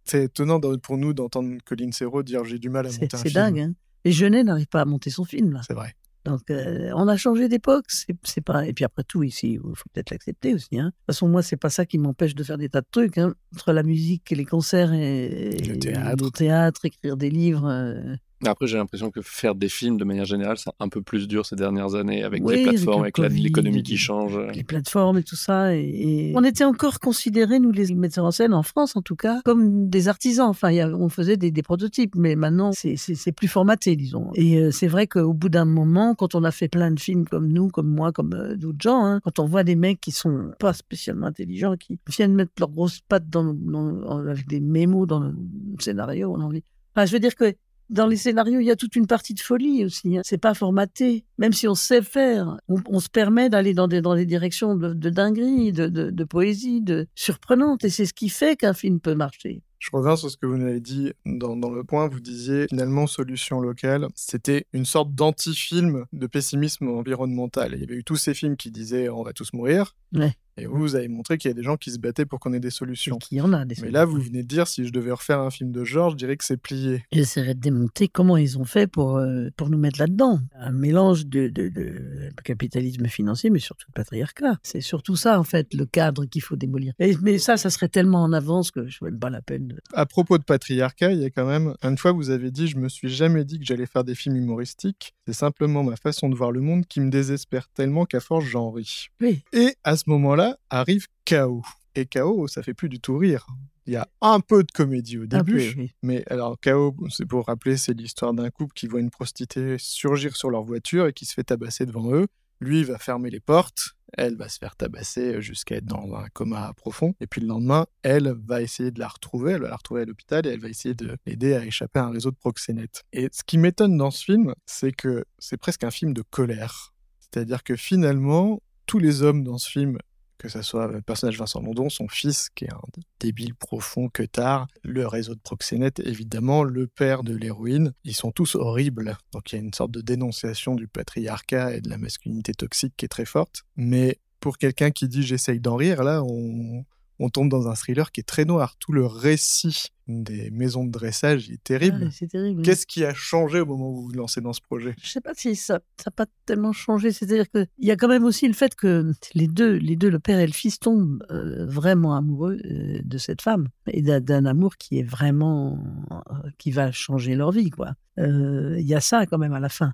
C'est étonnant de- pour nous d'entendre Colin Serrault dire j'ai du mal à C'est monter un c'est film. dingue. Hein. Et Jeunet n'arrive pas à monter son film, là. C'est vrai. Donc, euh, on a changé d'époque. C'est pas. Et puis après tout, ici, il faut peut-être l'accepter aussi. Hein. De toute façon, moi, c'est pas ça qui m'empêche de faire des tas de trucs. Hein. Entre la musique et les concerts et, Le théâtre. le théâtre, écrire des livres. euh, Après, j'ai l'impression que faire des films, de manière générale, c'est un peu plus dur ces dernières années, avec Oui, les avec plateformes, le avec l'économie qui change. les plateformes et tout ça. Et, et on était encore considérés, nous les metteurs en scène, en France en tout cas, comme des artisans. Enfin, il y a- on faisait des, des prototypes, mais maintenant c'est- plus formaté, disons. Et euh, c'est vrai qu'au bout d'un moment, quand on a fait plein de films comme nous, comme moi, comme euh, d'autres gens, hein, quand on voit des mecs qui sont pas spécialement intelligents, qui viennent mettre leurs grosses pattes dans, le- dans- avec des mémos dans le scénario, on a envie. Enfin, je veux dire que dans les scénarios, il y a toute une partie de folie aussi. Hein. C'est pas formaté. Même si on sait faire, on, se permet d'aller dans des, directions de, dinguerie, de, de poésie, de surprenante. Et c'est ce qui fait qu'un film peut marcher. Je reviens sur ce que vous avez dit dans, dans le point. Vous disiez finalement solution locale. C'était une sorte d'anti-film de pessimisme environnemental. Il y avait eu tous ces films qui disaient on va tous mourir. Ouais. Et vous, vous avez montré qu'il y a des gens qui se battaient pour qu'on ait des solutions. Qu'il y en a des Mais là, vous venez de dire si je devais refaire un film de genre, je dirais que c'est plié. J'essaierai de démonter comment ils ont fait pour, euh, pour nous mettre là-dedans. Un mélange de, de, de capitalisme financier, mais surtout de patriarcat. C'est surtout ça, en fait, le cadre qu'il faut démolir. Et, mais ça, ça serait tellement en avance que je ne même pas la peine. À propos de patriarcat, il y a quand même une fois vous avez dit je me suis jamais dit que j'allais faire des films humoristiques. C'est simplement ma façon de voir le monde qui me désespère tellement qu'à force j'en ris. Oui. Et à ce moment-là arrive Chaos. Et Chaos, ça fait plus du tout rire. Il y a un peu de comédie au début, peu, oui. mais alors Chaos, c'est pour rappeler, c'est l'histoire d'un couple qui voit une prostituée surgir sur leur voiture et qui se fait tabasser devant eux. Lui va fermer les portes, elle va se faire tabasser jusqu'à être dans un coma profond. Et puis le lendemain, elle va essayer de la retrouver, elle va la retrouver à l'hôpital et elle va essayer de l'aider à échapper à un réseau de proxénètes. Et ce qui m'étonne dans ce film, c'est que c'est presque un film de colère. C'est-à-dire que finalement, tous les hommes dans ce film, que ce soit le personnage Vincent London, son fils, qui est un débile profond que tard, le réseau de proxénètes, évidemment, le père de l'héroïne, ils sont tous horribles. Donc il y a une sorte de dénonciation du patriarcat et de la masculinité toxique qui est très forte. Mais pour quelqu'un qui dit j'essaye d'en rire, là, on, on tombe dans un thriller qui est très noir. Tout le récit des maisons de dressage est terrible. Ouais, c'est terrible. Qu'est-ce qui a changé au moment où vous vous lancez dans ce projet? Je sais pas si ça n'a pas tellement changé. C'est-à-dire qu'il y a quand même aussi le fait que les deux, les deux le père et le fils, tombent euh, vraiment amoureux euh, de cette femme et d'un- amour qui est vraiment euh, qui va changer leur vie, quoi. Il y a ça quand même à la fin.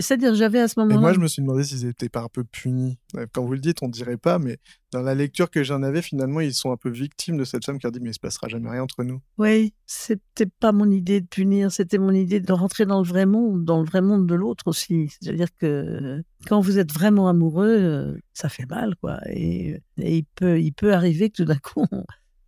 C'est-à-dire, j'avais à ce Et moment-là. moi, je me suis demandé s'ils étaient pas un peu punis. Quand vous le dites, on dirait pas, mais dans la lecture que j'en avais, finalement, ils sont un peu victimes de cette femme qui leur dit Mais il se passera jamais rien entre nous. Oui, c'était pas mon idée de punir, c'était mon idée de rentrer dans le vrai monde, dans le vrai monde de l'autre aussi. C'est-à-dire que quand vous êtes vraiment amoureux, euh, ça fait mal, quoi. Et, et il, peut, il peut arriver que tout d'un coup,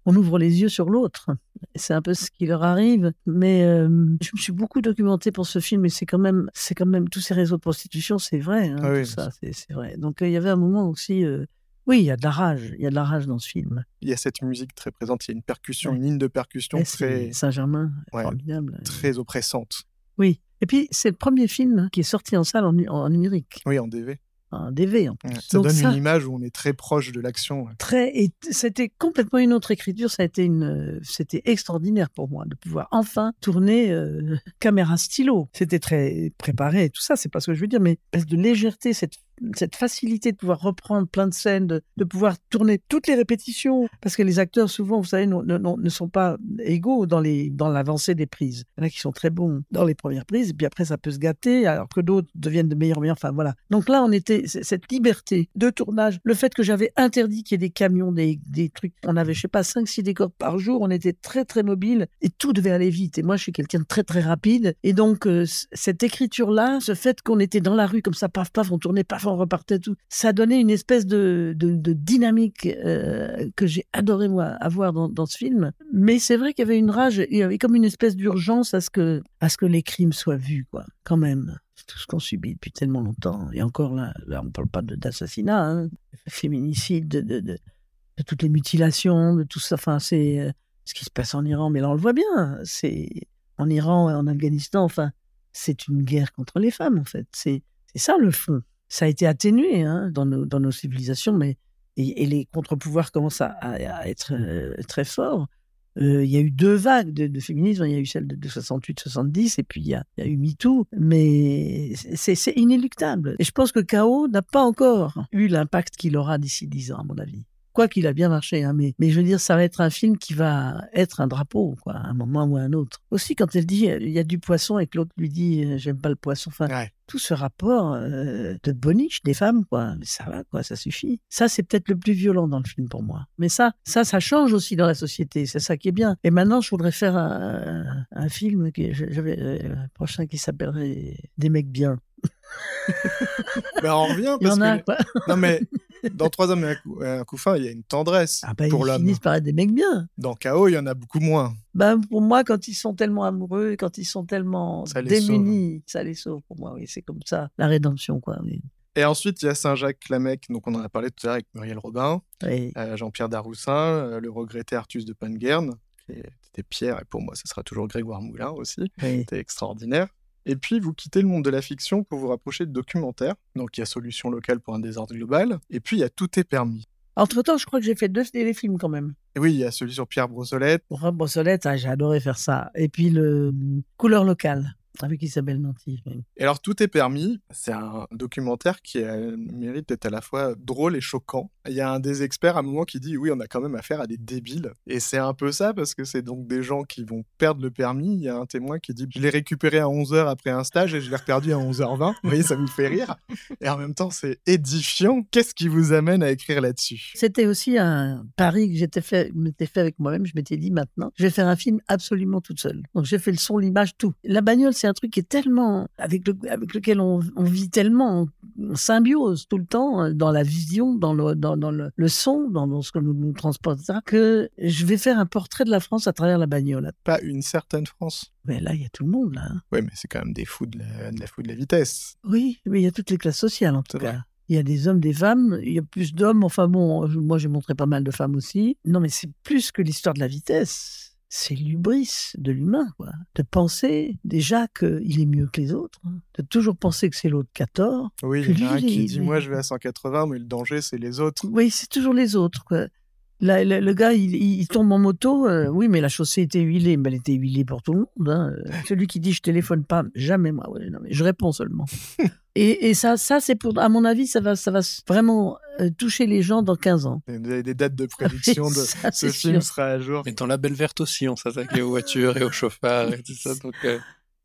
on, ouvre les yeux sur l'autre. C'est un peu ce qui leur arrive. Mais euh, je me suis beaucoup documentée pour ce film, et c'est quand même, c'est quand même tous ces réseaux de prostitution, c'est vrai. hein, Ah oui, tout ça, c'est vrai. Donc euh, il y avait un moment aussi. euh, oui, il y a de la rage. Il y a de la rage dans ce film. Il y a cette musique très présente, il y a une percussion, Ouais. une ligne de percussion Et très, Saint-Germain, Ouais. formidable. très oppressante. Oui. Et puis, c'est le premier film qui est sorti en salle en, en numérique, Oui, en DV. En DV. en plus. Ça Donc donne ça- une image où on est très proche de l'action. Très, et c'était complètement une autre écriture. Ça a été une, euh, c'était extraordinaire pour moi de pouvoir enfin tourner euh, (laughs) caméra stylo. C'était très préparé et tout ça. C'est pas ce que je veux dire, mais espèce de légèreté, cette cette facilité de pouvoir reprendre plein de scènes, de, pouvoir tourner toutes les répétitions, parce que les acteurs souvent, vous savez, ne sont pas égaux dans l'avancée des prises. Il y en a qui sont très bons dans les premières prises, et puis après ça peut se gâter, alors que d'autres deviennent de meilleurs meilleurs. Enfin voilà. Donc là, on était cette liberté de tournage, le fait que j'avais interdit qu'il y ait des camions, des, trucs, on avait je sais pas cinq six décors par jour, on était très très mobile et tout devait aller vite. Et moi, je suis quelqu'un de très très rapide, et donc euh, cette écriture là, ce fait qu'on était dans la rue comme ça, paf paf, on tournait, paf, on repartait tout, ça donnait une espèce de, dynamique euh, que j'ai adoré moi avoir dans, dans ce film. Mais c'est vrai qu'il y avait une rage, il y avait comme une espèce d'urgence à ce que à ce que les crimes soient vus, quoi, quand même. C'est tout ce qu'on subit depuis tellement longtemps. Et encore là, on parle pas d'assassinat, hein, féminicide, de, de, de, toutes les mutilations, de tout ça. Enfin, c'est euh, ce qui se passe en Iran. Mais là, on le voit bien. C'est en Iran et en Afghanistan. Enfin, c'est une guerre contre les femmes, en fait. C'est ça le fond. Ça a été atténué hein, dans, nos, dans nos civilisations, mais et, et les contre-pouvoirs commencent à, être euh, très forts. Euh, Il y a eu deux vagues de, de féminisme. Il y a eu celle de, de 68-70 et puis il y a, il y a eu MeToo. Mais c'est c'est inéluctable. Et je pense que K.O. n'a pas encore eu l'impact qu'il aura d'ici 10 ans, à mon avis. Quoi qu'il a bien marché, hein, mais, mais je veux dire, ça va être un film qui va être un drapeau, quoi, à un moment ou à un autre. Aussi, quand elle dit, euh, il y a du poisson et que l'autre lui dit, euh, j'aime pas le poisson. Enfin, Ouais. tout ce rapport euh, de boniche des femmes, quoi. Mais ça va, quoi, ça suffit. Ça, c'est peut-être le plus violent dans le film pour moi. Mais ça, ça, ça change aussi dans la société. C'est ça qui est bien. Et maintenant, je voudrais faire un, un film que j'avais euh, un prochain qui s'appellerait Des mecs bien. Ben, on revient Il y parce en a, que quoi. non mais dans trois hommes et un coup, un coup fin, il y a une tendresse Ah bah, pour ils l'homme. finissent par être des mecs bien. Dans Chaos, il y en a beaucoup moins. Ben, pour moi, quand ils sont tellement amoureux, quand ils sont tellement Ça démunis, ça les sauve pour moi. Oui, c'est comme ça, la rédemption, quoi. Oui. Et ensuite, il y a Saint-Jacques Clamec, donc on en a parlé tout à l'heure avec Muriel Robin, Oui. euh, Jean-Pierre Daroussin, euh, le regretté Artus de Panguerne, qui était Pierre, et pour moi, ce sera toujours Grégoire Moulin aussi. C'était extraordinaire. Et puis, vous quittez le monde de la fiction pour vous rapprocher de documentaire. Donc, il y a Solution locale pour un désordre global. Et puis, il y a Tout est permis. Entre-temps, je crois que j'ai fait deux téléfilms quand même. Et oui, il y a celui sur Pierre Brossolette. Rob Brossolette, ah, j'ai adoré faire ça. Et puis le hum, couleur locale. Avec Isabelle Nanty. oui. Et alors, Tout est permis, c'est un documentaire qui a le mérite d'être à la fois drôle et choquant. Il y a un des experts à un moment qui dit oui, on a quand même affaire à des débiles. Et c'est un peu ça parce que c'est donc des gens qui vont perdre le permis. Il y a un témoin qui dit je l'ai récupéré à 11h après un stage et je l'ai reperdu à 11h20. Vous voyez, ça vous fait rire. Et en même temps, c'est édifiant. Qu'est-ce qui vous amène à écrire là-dessus? C'était aussi un pari que j'étais fait, m'étais fait avec moi-même. Je m'étais dit maintenant, je vais faire un film absolument toute seule. Donc j'ai fait le son, l'image, tout. La bagnole, c'est un truc qui est tellement avec, le, avec lequel on, on vit tellement en symbiose tout le temps euh, dans la vision, dans le, dans, dans le, le son, dans, dans ce que nous, nous transporte, etc., que je vais faire un portrait de la France à travers la bagnole. Pas une certaine France. Mais là, il y a tout le monde là. hein. Oui, mais c'est quand même des fous de la, de la fou de la vitesse. Oui, mais il y a toutes les classes sociales en tout cas. vrai. Il y a des hommes, des femmes, il y a plus d'hommes. Enfin bon, moi j'ai montré pas mal de femmes aussi. Non, mais c'est plus que l'histoire de la vitesse. C'est l'ubris de l'humain, quoi. De penser déjà qu'il est mieux que les autres. hein. De toujours penser que c'est l'autre qui a tort. Oui, il y en a un qui dit moi je vais à 180, mais le danger c'est les autres. Oui, c'est toujours les autres, quoi. Là, le, le gars, il, il tombe en moto. euh, oui, mais la chaussée était huilée. Mais elle était huilée pour tout le monde. hein. Euh, (laughs) Celui qui dit je téléphone pas, jamais moi. Ouais, non, mais je réponds seulement. (laughs) et, et ça, ça c'est pour, à mon avis, ça va, ça va vraiment euh, toucher les gens dans 15 ans. Vous avez des dates de (laughs) prédiction de Ça, ce c'est film sûr. sera à jour. Mais dans la Belle Verte aussi, on s'attaquait aux voitures et aux chauffards et tout ça. Donc, euh,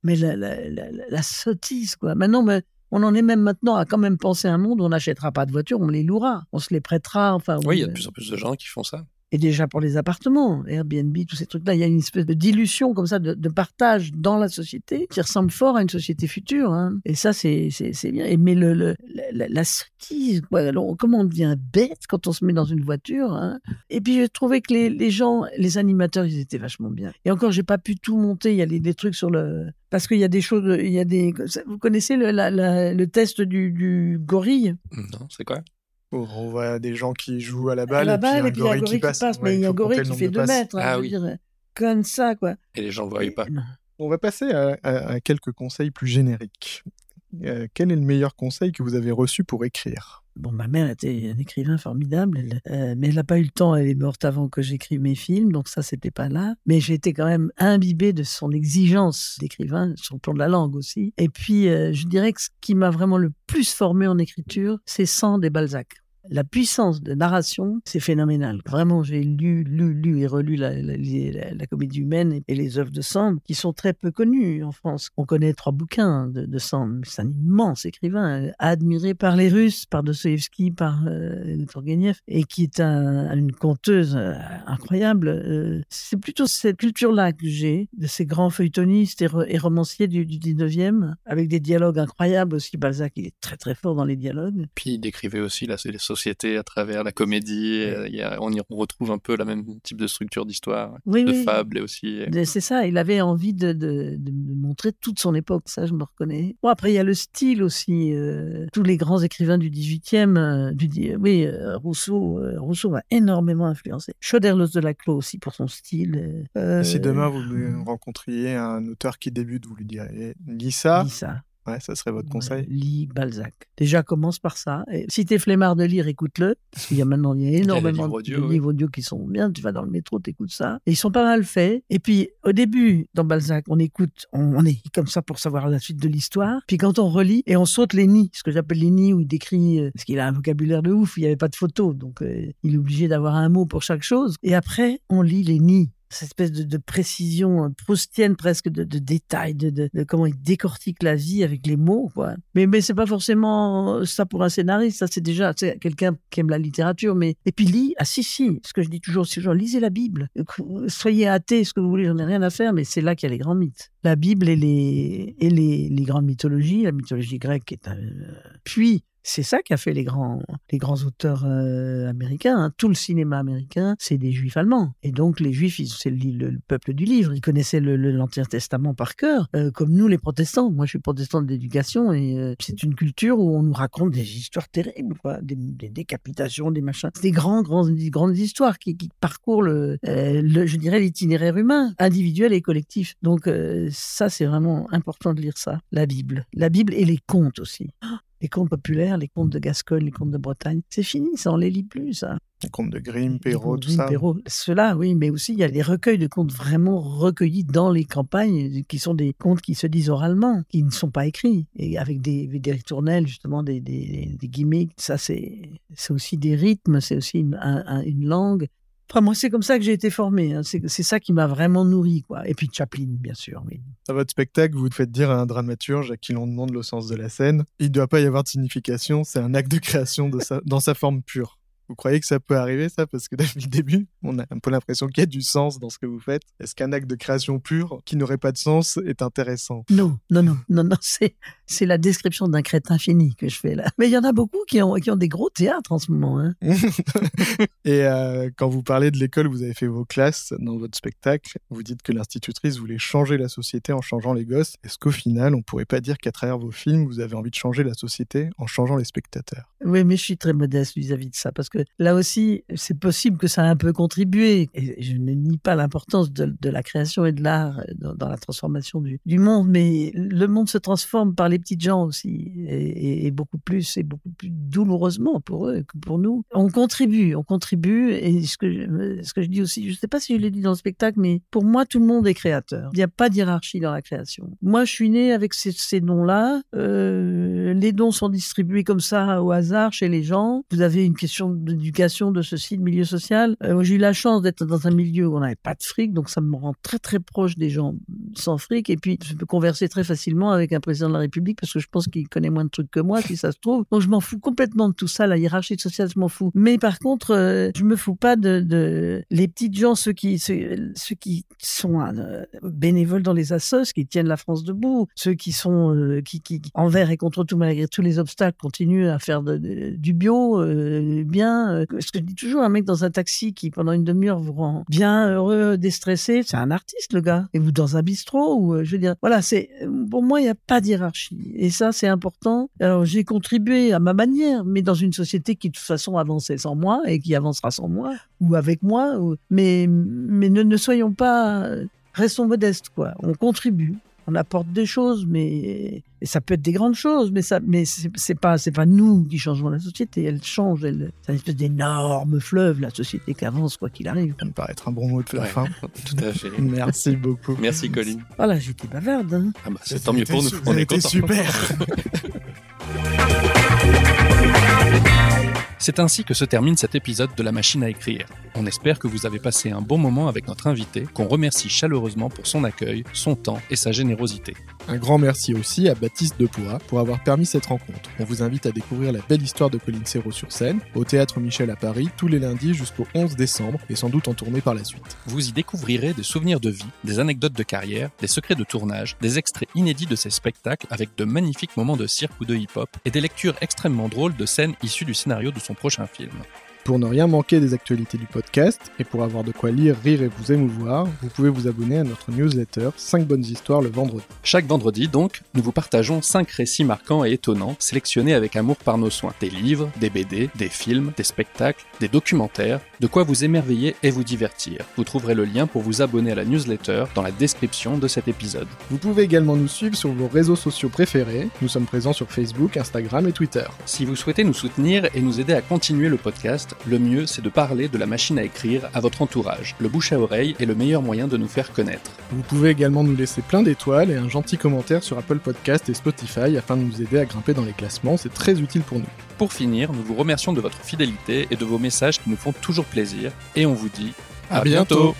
Mais la, la, la, la- la sottise, quoi. Maintenant, mais on en est même maintenant à quand même penser à un monde où on n'achètera pas de voitures, on les louera, on se les prêtera. Enfin, oui, il y a de plus en plus de gens qui font ça. Et déjà pour les appartements, Airbnb, tous ces trucs-là, il y a une espèce de dilution comme ça, de, partage dans la société qui ressemble fort à une société future. hein. Et ça, c'est bien. Mais le, la, la- sottise, comment on devient bête quand on se met dans une voiture hein. Et puis j'ai trouvé que les, gens, les animateurs, ils étaient vachement bien. Et encore, j'ai pas pu tout monter. Il y a des, trucs sur le parce qu'il y a des choses, il y a des. Vous connaissez le, le test du, gorille? Non, c'est quoi? On voit des gens qui jouent à la à balle la et puis balle, un et puis il y a un gorille gorille qui passe. Ouais, mais il y a un gorille qui fait nombre de deux passes. mètres. hein, Ah oui. dire, comme ça, quoi. Et les gens ne voient pas. On va passer à, à- à quelques conseils plus génériques. Euh, quel est le meilleur conseil que vous avez reçu pour écrire? Bon, ma mère était un écrivain formidable, euh, mais elle n'a pas eu le temps, elle est morte avant que j'écrive mes films, donc ça, c'était pas là. Mais été quand même imbibée de son exigence d'écrivain, sur le plan de la langue aussi. Et puis, euh, je dirais que ce qui m'a vraiment le plus formé en écriture, c'est Sand et Balzac. La puissance de narration, c'est phénoménal. Vraiment, j'ai lu, lu, lu et relu la, la- la- la comédie humaine et les œuvres de Sand, qui sont très peu connues en France. On connaît trois bouquins de, de Sand. C'est un immense écrivain, admiré par les Russes, par Dostoevsky, par euh, et qui est un- une conteuse euh, incroyable. Euh, c'est plutôt cette culture-là que j'ai, de ces grands feuilletonistes et, ro- et romanciers du, du 19e, avec des dialogues incroyables aussi. Balzac, il est très très fort dans les dialogues. Puis il décrivait aussi là, c'est à travers la comédie. euh, il y a- on y retrouve un peu la même type de structure d'histoire, Oui, de oui. fable et aussi. De- C'est ça, il avait envie de, de, de me montrer toute son époque, ça je me reconnais. Bon, après il y a le style aussi, euh, tous les grands écrivains du 18e, euh, du, oui, euh, Rousseau, euh, Rousseau m'a énormément influencé. Choderlos de Laclos aussi pour son style. euh, Si demain vous rencontriez un auteur qui débute, vous lui diriez lis ça, lis ça. Ouais, ça serait votre Ouais, conseil. lis Balzac. Déjà commence par ça. Et si t'es flemmard de lire, écoute-le. Parce qu'il y a maintenant il y a (laughs) énormément audio, de oui. livres audio qui sont bien. Tu vas dans le métro, t'écoutes ça. Et ils sont pas mal faits. Et puis au début, dans Balzac, on écoute, on, on est comme ça pour savoir la suite de l'histoire. Puis quand on relit et on saute les nids, ce que j'appelle les nids où il décrit, euh, parce qu'il a un vocabulaire de ouf, il n'y avait pas de photos, donc euh, il est obligé d'avoir un mot pour chaque chose. Et après, on lit les nids cette espèce de, précision euh, proustienne presque de, de détails, de, de- comment il décortique la vie avec les mots. Quoi. Mais, mais c'est pas forcément ça pour un scénariste, ça c'est déjà quelqu'un qui aime la littérature. Mais et puis lis, ah si si, ce que je dis toujours, c'est genre lisez la Bible, soyez athée, ce que vous voulez, j'en ai rien à faire, mais c'est là qu'il y a les grands mythes. La Bible et les et les, les grandes mythologies, la mythologie grecque est un puis c'est ça qui a fait les grands, les grands auteurs euh, américains. hein. Tout le cinéma américain, c'est des juifs allemands. Et donc, les juifs, c'est le, le- le peuple du livre. Ils connaissaient l'Ancien Testament par cœur, euh, comme nous, les protestants. Moi, je suis protestant d'éducation et euh, c'est une culture où on nous raconte des histoires terribles. Des, décapitations, des machins. C'est des grands, grandes histoires qui, parcourent le, le- je dirais, l'itinéraire humain, individuel et collectif. Donc, ça, c'est vraiment important de lire ça. La Bible. La Bible et les contes aussi. Les contes populaires, les contes de Gascogne, les contes de Bretagne. C'est fini, ça, on les lit plus, ça. Les contes de Grimm, Perrault, tout Grimm, ça. Perrault. Ceux-là, oui, mais aussi il y a les recueils de contes vraiment recueillis dans les campagnes, qui sont des contes qui se disent oralement, qui ne sont pas écrits, et avec des, des ritournelles, justement, des, des, des gimmicks. Ça, c'est aussi des rythmes, c'est aussi une, un- un- une langue. Enfin, moi, c'est comme ça que j'ai été formé. hein. C'est ça qui m'a vraiment nourri, quoi. Et puis Chaplin, bien sûr, oui. Dans votre spectacle, vous faites dire à un dramaturge à qui l'on demande le sens de la scène, il ne doit pas y avoir de signification, c'est un acte de création dans sa forme pure. Vous croyez que ça peut arriver, ça? Parce que depuis le début, on a un peu l'impression qu'il y a du sens dans ce que vous faites. Est-ce qu'un acte de création pure, qui n'aurait pas de sens, est intéressant? Non, non, non, non, non, c'est, la description d'un crétin fini que je fais là. Mais il y en a beaucoup qui ont, qui ont des gros théâtres en ce moment. Hein. (laughs) Et euh, quand vous parlez de l'école, vous avez fait vos classes dans votre spectacle. Vous dites que l'institutrice voulait changer la société en changeant les gosses. Est-ce qu'au final, on pourrait pas dire qu'à travers vos films, vous avez envie de changer la société en changeant les spectateurs? Oui, mais je suis très modeste vis-à-vis de ça parce que là aussi, c'est possible que ça a un peu contribué. Je ne nie pas l'importance de, la création et de l'art dans, dans la transformation du, monde, mais le monde se transforme par les petites gens aussi, et, beaucoup plus, et beaucoup plus douloureusement pour eux que pour nous. On contribue, on contribue, et ce que, je- ce que je dis aussi, je ne sais pas si je l'ai dit dans le spectacle, mais pour moi, tout le monde est créateur. Il n'y a pas de hiérarchie dans la création. Moi, je suis né avec ces, ces dons-là. Euh, les dons sont distribués comme ça au hasard chez les gens. Vous avez une question d'éducation, de ceci, de milieu social. Euh, j'ai eu la chance d'être dans un milieu où on n'avait pas de fric, donc ça me rend très très proche des gens sans fric. Et puis, je peux converser très facilement avec un président de la République parce que je pense qu'il connaît moins de trucs que moi, si ça se trouve. Donc, je m'en fous complètement de tout ça. La hiérarchie sociale, je m'en fous. Mais par contre, euh, je me fous pas de, de les petites gens, ceux qui, ceux, ceux qui sont euh, bénévoles dans les assos, qui tiennent la France debout, ceux qui sont euh, qui, qui, envers et contre tout, malgré tous les obstacles, continuent à faire de- de- du bio, euh, bien. euh, ce que je dis toujours, un mec dans un taxi qui pendant une demi-heure vous rend bien heureux, déstressé, c'est un artiste le gars. Et vous dans un bistrot ou euh, je veux dire, voilà, c'est pour moi il n'y a pas de hiérarchie et ça c'est important. Alors j'ai contribué à ma manière, mais dans une société qui de toute façon avançait sans moi et qui avancera sans moi ou avec moi. Mais mais ne, ne soyons pas, restons modestes quoi. On contribue. On apporte des choses, mais et ça peut être des grandes choses, mais ça, mais c'est pas, c'est pas nous qui changeons la société. Elle change, elle, c'est une espèce d'énorme fleuve, la société qui avance quoi qu'il arrive. Ça me paraît être un bon mot de la Ouais. fin. (laughs) Tout à fait. Merci beaucoup. Merci Colline. Voilà, j'étais bavarde. Hein. Ah bah, c'est tant mieux pour nous. On est content. super. (laughs) C'est ainsi que se termine cet épisode de La Machine à écrire. On espère que vous avez passé un bon moment avec notre invité, qu'on remercie chaleureusement pour son accueil, son temps et sa générosité. Un grand merci aussi à Baptiste Depoix pour avoir permis cette rencontre. On vous invite à découvrir la belle histoire de Colline Serrault sur scène, au Théâtre Michel à Paris, tous les lundis jusqu'au 11 décembre, et sans doute en tournée par la suite. Vous y découvrirez des souvenirs de vie, des anecdotes de carrière, des secrets de tournage, des extraits inédits de ses spectacles avec de magnifiques moments de cirque ou de hip-hop, et des lectures extrêmement drôles de scènes issues du scénario de son prochain film. Pour ne rien manquer des actualités du podcast, et pour avoir de quoi lire, rire et vous émouvoir, vous pouvez vous abonner à notre newsletter 5 bonnes histoires le vendredi. Chaque vendredi, donc, nous vous partageons 5 récits marquants et étonnants, sélectionnés avec amour par nos soins. Des livres, des BD, des films, des spectacles, des documentaires, de quoi vous émerveiller et vous divertir. Vous trouverez le lien pour vous abonner à la newsletter dans la description de cet épisode. Vous pouvez également nous suivre sur vos réseaux sociaux préférés. Nous sommes présents sur Facebook, Instagram et Twitter. Si vous souhaitez nous soutenir et nous aider à continuer le podcast, le mieux c'est de parler de la machine à écrire à votre entourage. Le bouche à oreille est le meilleur moyen de nous faire connaître. Vous pouvez également nous laisser plein d'étoiles et un gentil commentaire sur Apple Podcast et Spotify afin de nous aider à grimper dans les classements, c'est très utile pour nous. Pour finir, nous vous remercions de votre fidélité et de vos messages qui nous font toujours plaisir, et on vous dit À bientôt.